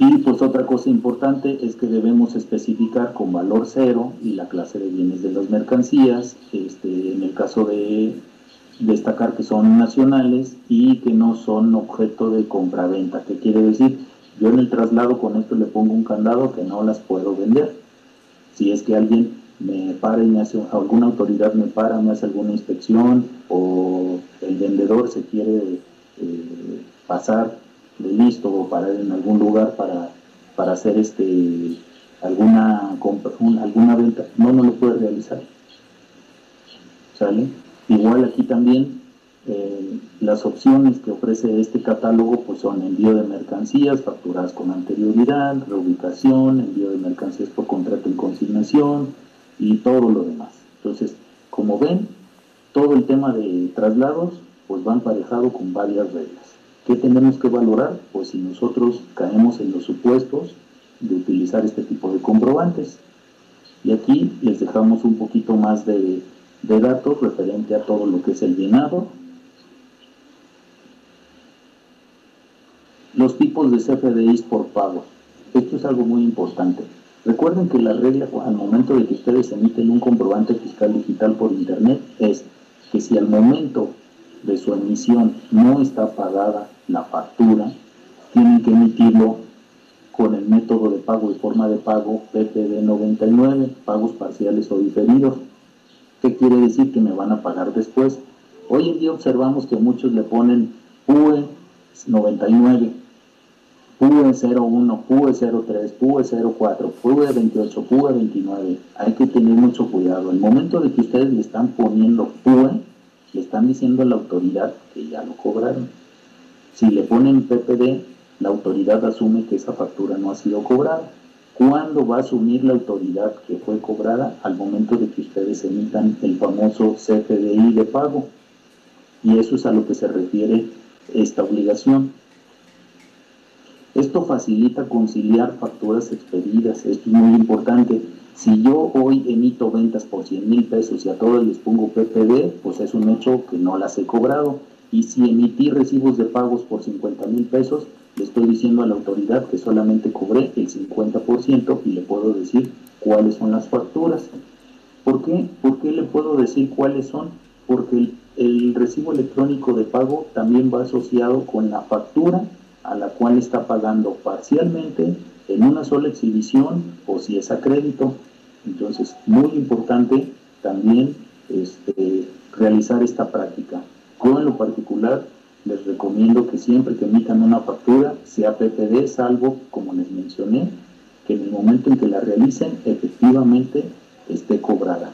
Y pues otra cosa importante es que debemos especificar con valor cero y la clase de bienes de las mercancías. Este, en el caso de destacar que son nacionales y que no son objeto de compraventa. ¿Qué quiere decir? Yo en el traslado con esto le pongo un candado que no las puedo vender. Si es que alguien me para y me hace, alguna autoridad me para, me hace alguna inspección o el vendedor se quiere eh, pasar de listo o parar en algún lugar para, para hacer este alguna compra, alguna venta, no, no lo puede realizar. ¿Sale? Igual aquí también eh, las opciones que ofrece este catálogo pues son envío de mercancías facturadas con anterioridad, reubicación, envío de mercancías por contrato en consignación y todo lo demás. Entonces, como ven, todo el tema de traslados pues va emparejado con varias reglas. ¿Qué tenemos que valorar? Pues si nosotros caemos en los supuestos de utilizar este tipo de comprobantes. Y aquí les dejamos un poquito más de de datos referente a todo lo que es el llenado. Los tipos de CFDIs por pago. Esto es algo muy importante. Recuerden que la regla al momento de que ustedes emiten un comprobante fiscal digital por internet es que si al momento de su emisión no está pagada la factura, tienen que emitirlo con el método de pago y forma de pago PPD 99, pagos parciales o diferidos. ¿Qué quiere decir? Que me van a pagar después. Hoy en día observamos que muchos le ponen PUE 99, PUE 01, PUE 03, PUE 04, PUE 28, PUE 29. Hay que tener mucho cuidado. El momento de que ustedes le están poniendo PUE, le están diciendo a la autoridad que ya lo cobraron. Si le ponen PPD, la autoridad asume que esa factura no ha sido cobrada. ¿Cuándo va a asumir la autoridad que fue cobrada? Al momento de que ustedes emitan el famoso CFDI de pago. Y eso es a lo que se refiere esta obligación. Esto facilita conciliar facturas expedidas. Esto es muy importante. Si yo hoy emito ventas por 100 mil pesos y a todos les pongo PPD, pues es un hecho que no las he cobrado. Y si emití recibos de pagos por 50 mil pesos, le estoy diciendo a la autoridad que solamente cobré el 50% y le puedo decir cuáles son las facturas. ¿Por qué? ¿Por qué le puedo decir cuáles son? Porque el recibo electrónico de pago también va asociado con la factura a la cual está pagando parcialmente en una sola exhibición o si es a crédito. Entonces, muy importante también este, realizar esta práctica. Yo en lo particular les recomiendo que siempre que emitan una factura sea PPD, salvo, como les mencioné, que en el momento en que la realicen efectivamente esté cobrada.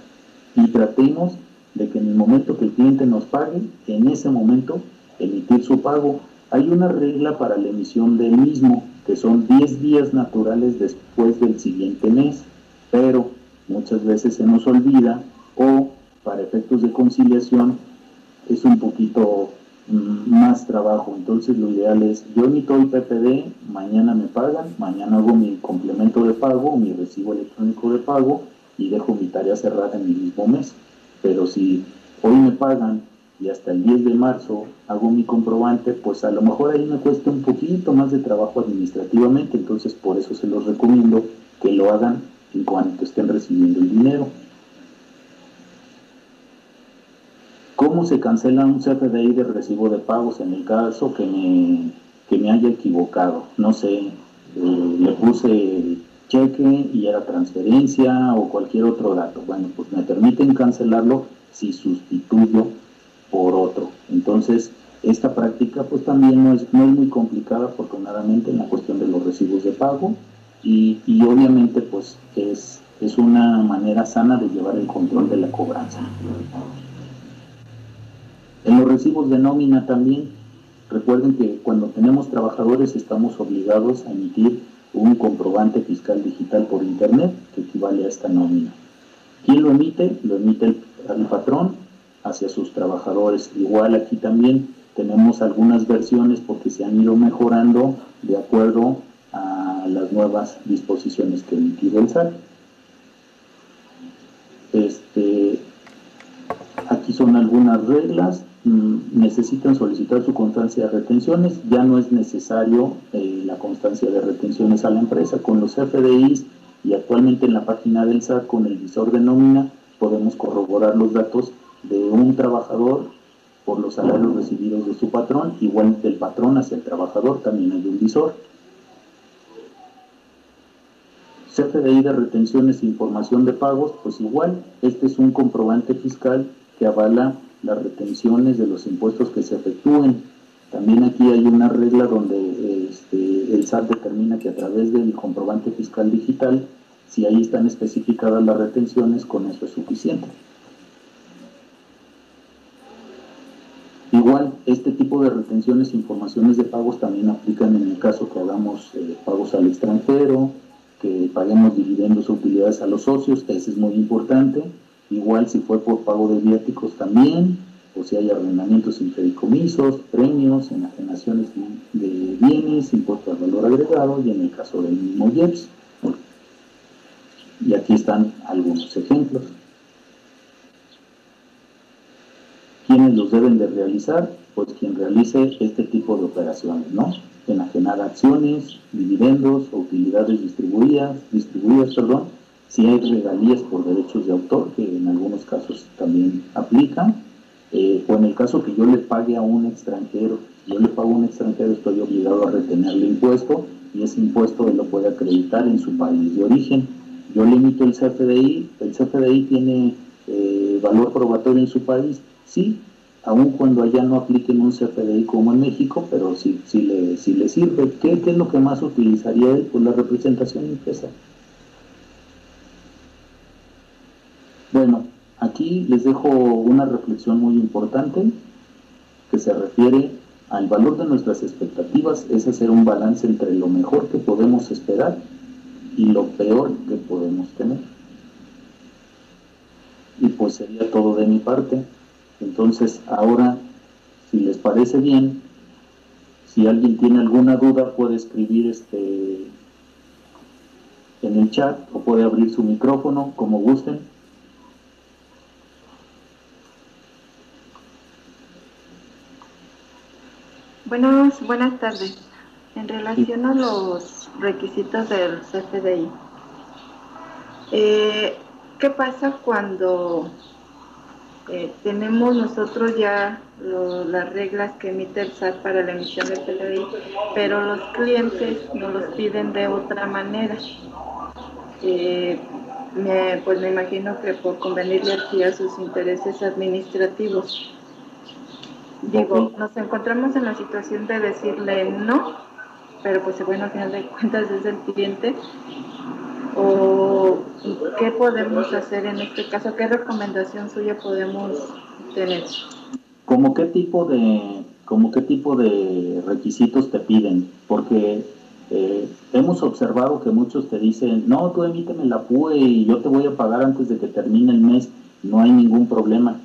Y tratemos de que en el momento que el cliente nos pague, en ese momento emitir su pago. Hay una regla para la emisión del mismo, que son 10 días naturales después del siguiente mes, pero muchas veces se nos olvida o para efectos de conciliación es un poquito mm, más trabajo. Entonces lo ideal es, yo emito el PPD, mañana me pagan, mañana hago mi complemento de pago, mi recibo electrónico de pago y dejo mi tarea cerrada en mi mismo mes. Pero si hoy me pagan y hasta el 10 de marzo hago mi comprobante, pues a lo mejor ahí me cuesta un poquito más de trabajo administrativamente, entonces por eso se los recomiendo que lo hagan en cuanto estén recibiendo el dinero. ¿Cómo se cancela un CFDI de recibo de pagos en el caso que me, que me haya equivocado? No sé, eh, le puse cheque y era transferencia o cualquier otro dato. Bueno, pues me permiten cancelarlo si sustituyo por otro. Entonces, esta práctica pues también no es, no es muy complicada afortunadamente en la cuestión de los recibos de pago y, y obviamente pues es, es una manera sana de llevar el control de la cobranza. En los recibos de nómina también, recuerden que cuando tenemos trabajadores estamos obligados a emitir un comprobante fiscal digital por Internet que equivale a esta nómina. ¿Quién lo emite? Lo emite el, patrón hacia sus trabajadores. Igual aquí también tenemos algunas versiones porque se han ido mejorando de acuerdo a las nuevas disposiciones que emitió el SAT. Este, aquí son algunas reglas Mm, necesitan solicitar su constancia de retenciones, ya no es necesario eh, la constancia de retenciones a la empresa. Con los FDIs y actualmente en la página del SAT con el visor de nómina podemos corroborar los datos de un trabajador por los salarios recibidos de su patrón, igual del patrón hacia el trabajador también hay un visor. CFDI de retenciones e información de pagos, pues igual, este es un comprobante fiscal que avala las retenciones de los impuestos que se efectúen. También aquí hay una regla donde este, el SAT determina que a través del comprobante fiscal digital, si ahí están especificadas las retenciones, con eso es suficiente. Igual, este tipo de retenciones e informaciones de pagos también aplican en el caso que hagamos eh, pagos al extranjero, que paguemos dividendos o utilidades a los socios, ese es muy importante igual si fue por pago de viáticos también, o si hay arrendamientos sin fedicomisos, premios, enajenaciones de bienes, impuestos al valor agregado y en el caso del mismo IEPS. Y aquí están algunos ejemplos. ¿Quiénes los deben de realizar? Pues quien realice este tipo de operaciones, ¿no? Enajenar acciones, dividendos utilidades distribuidas, distribuidas, perdón, si hay regalías por derechos de autor, que en algunos casos también aplican, eh, o en el caso que yo le pague a un extranjero, yo le pago a un extranjero, estoy obligado a retenerle impuesto y ese impuesto él lo puede acreditar en su país de origen. Yo le emito el CFDI, el CFDI tiene eh, valor probatorio en su país, sí, aun cuando allá no apliquen un CFDI como en México, pero sí, sí, le, sirve. ¿Qué, ¿Qué, es lo que más utilizaría él? Pues la representación impresa. Bueno, aquí les dejo una reflexión muy importante que se refiere al valor de nuestras expectativas, es hacer un balance entre lo mejor que podemos esperar y lo peor que podemos tener. Y pues sería todo de mi parte. Entonces ahora, si les parece bien, si alguien tiene alguna duda puede escribir este en el chat o puede abrir su micrófono como gusten. Buenas, buenas tardes. En relación a los requisitos del CFDI, eh, ¿qué pasa cuando Eh, tenemos nosotros ya las reglas que emite el SAT para la emisión del PDI, pero los clientes nos los piden de otra manera. Eh, pues me imagino que por convenirle aquí a sus intereses administrativos. Digo, nos encontramos en la situación de decirle no, pero pues bueno, al final de cuentas es el cliente. ¿O qué podemos hacer en este caso? ¿Qué recomendación suya podemos tener? ¿Cómo qué tipo de, como qué tipo de requisitos te piden? Porque eh, hemos observado que muchos te dicen, no, tú emíteme la PUE y yo te voy a pagar antes de que termine el mes, no hay ningún problema.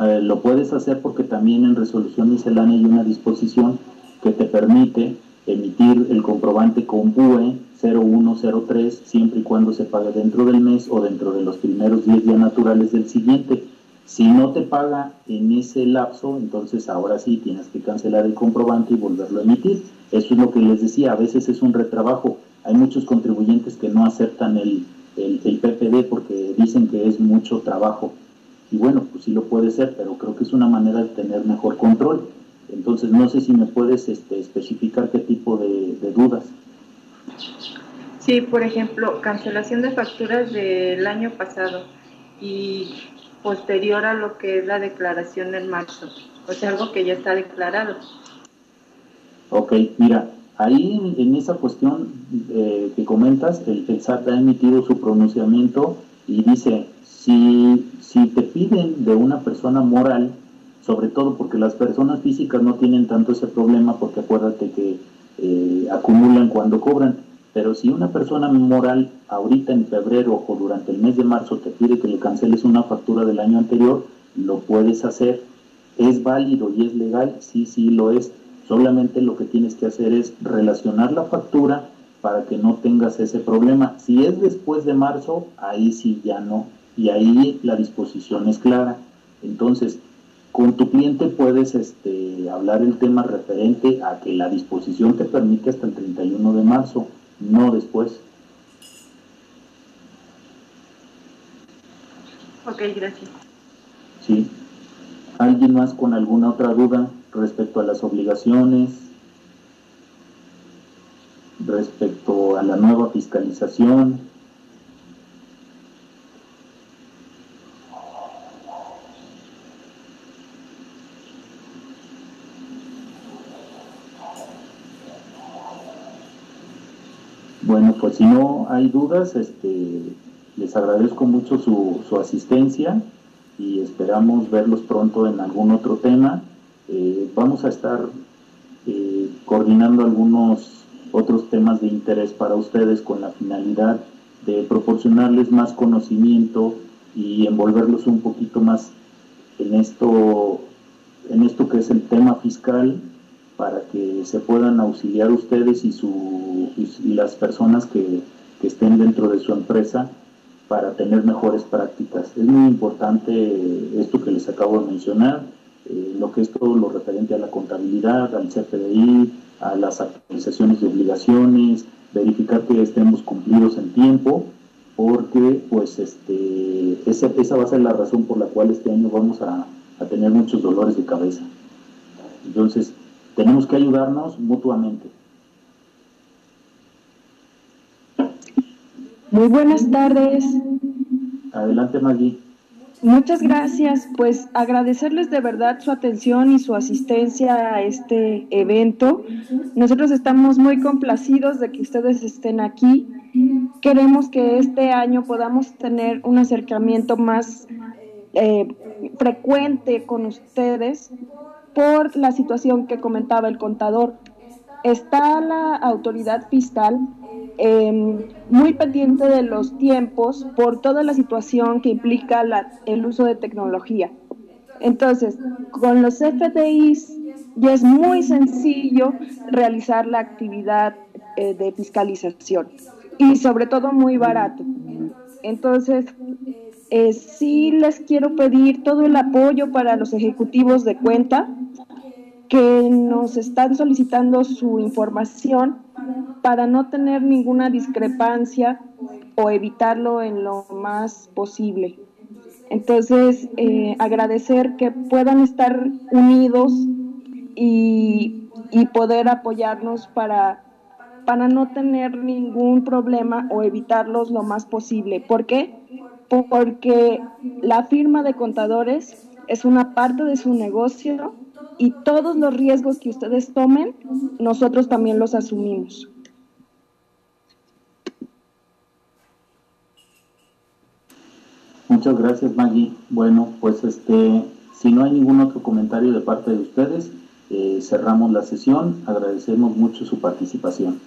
Eh, lo puedes hacer porque también en resolución miscelánea hay una disposición que te permite emitir el comprobante con PUE 0103 siempre y cuando se pague dentro del mes o dentro de los primeros 10 días naturales del siguiente. Si no te paga en ese lapso, entonces ahora sí tienes que cancelar el comprobante y volverlo a emitir. Eso es lo que les decía, a veces es un retrabajo. Hay muchos contribuyentes que no aceptan el, el, PPD porque dicen que es mucho trabajo. Y bueno, pues sí lo puede ser, pero creo que es una manera de tener mejor control. Entonces, no sé si me puedes este, especificar qué tipo de, dudas. Sí, por ejemplo, cancelación de facturas del año pasado y posterior a lo que es la declaración en marzo, o sea, algo que ya está declarado. Ok, mira, ahí en esa cuestión eh, que comentas, el, el SAT ha emitido su pronunciamiento y dice, si, si te piden de una persona moral, sobre todo porque las personas físicas no tienen tanto ese problema, porque acuérdate que eh, acumulan cuando cobran, pero si una persona moral ahorita en febrero o durante el mes de marzo te pide que le canceles una factura del año anterior, lo puedes hacer. ¿Es válido y es legal? Sí, sí lo es. Solamente lo que tienes que hacer es relacionar la factura para que no tengas ese problema. Si es después de marzo, ahí sí ya no y ahí la disposición es clara. Entonces, con tu cliente puedes este, hablar el tema referente a que la disposición te permite hasta el 31 de marzo, no después. Ok, gracias. Sí. ¿Alguien más con alguna otra duda respecto a las obligaciones? Respecto a la nueva fiscalización? Bueno, pues si no hay dudas, este, les agradezco mucho su, asistencia y esperamos verlos pronto en algún otro tema. Eh, vamos a estar eh, coordinando algunos otros temas de interés para ustedes con la finalidad de proporcionarles más conocimiento y envolverlos un poquito más en esto, en esto que es el tema fiscal para que se puedan auxiliar ustedes y, su, y, las personas que, estén dentro de su empresa para tener mejores prácticas. Es muy importante esto que les acabo de mencionar, eh, lo que es todo lo referente a la contabilidad, al CFDI, a las actualizaciones de obligaciones, verificar que estemos cumplidos en tiempo, porque pues este, esa, esa va a ser la razón por la cual este año vamos a, a tener muchos dolores de cabeza. Entonces, tenemos que ayudarnos mutuamente. Muy buenas tardes. Adelante, Maggie. Muchas gracias. Pues agradecerles de verdad su atención y su asistencia a este evento. Nosotros estamos muy complacidos de que ustedes estén aquí. Queremos que este año podamos tener un acercamiento más eh, frecuente con ustedes por la situación que comentaba el contador. Está la autoridad fiscal em, muy pendiente de los tiempos por toda la situación que implica el uso de tecnología. Entonces, con los FDIs ya es muy sencillo realizar la actividad eh, de fiscalización y sobre todo muy barato. Entonces, eh, sí les quiero pedir todo el apoyo para los ejecutivos de cuenta que nos están solicitando su información para no tener ninguna discrepancia o evitarlo en lo más posible. Entonces, eh, agradecer que puedan estar unidos y, y poder apoyarnos para, para no tener ningún problema o evitarlos lo más posible. ¿Por qué? Porque la firma de contadores es una parte de su negocio y todos los riesgos que ustedes tomen, nosotros también los asumimos. Muchas gracias Maggie. Bueno, pues este, si no hay ningún otro comentario de parte de ustedes, eh, cerramos la sesión. Agradecemos mucho su participación.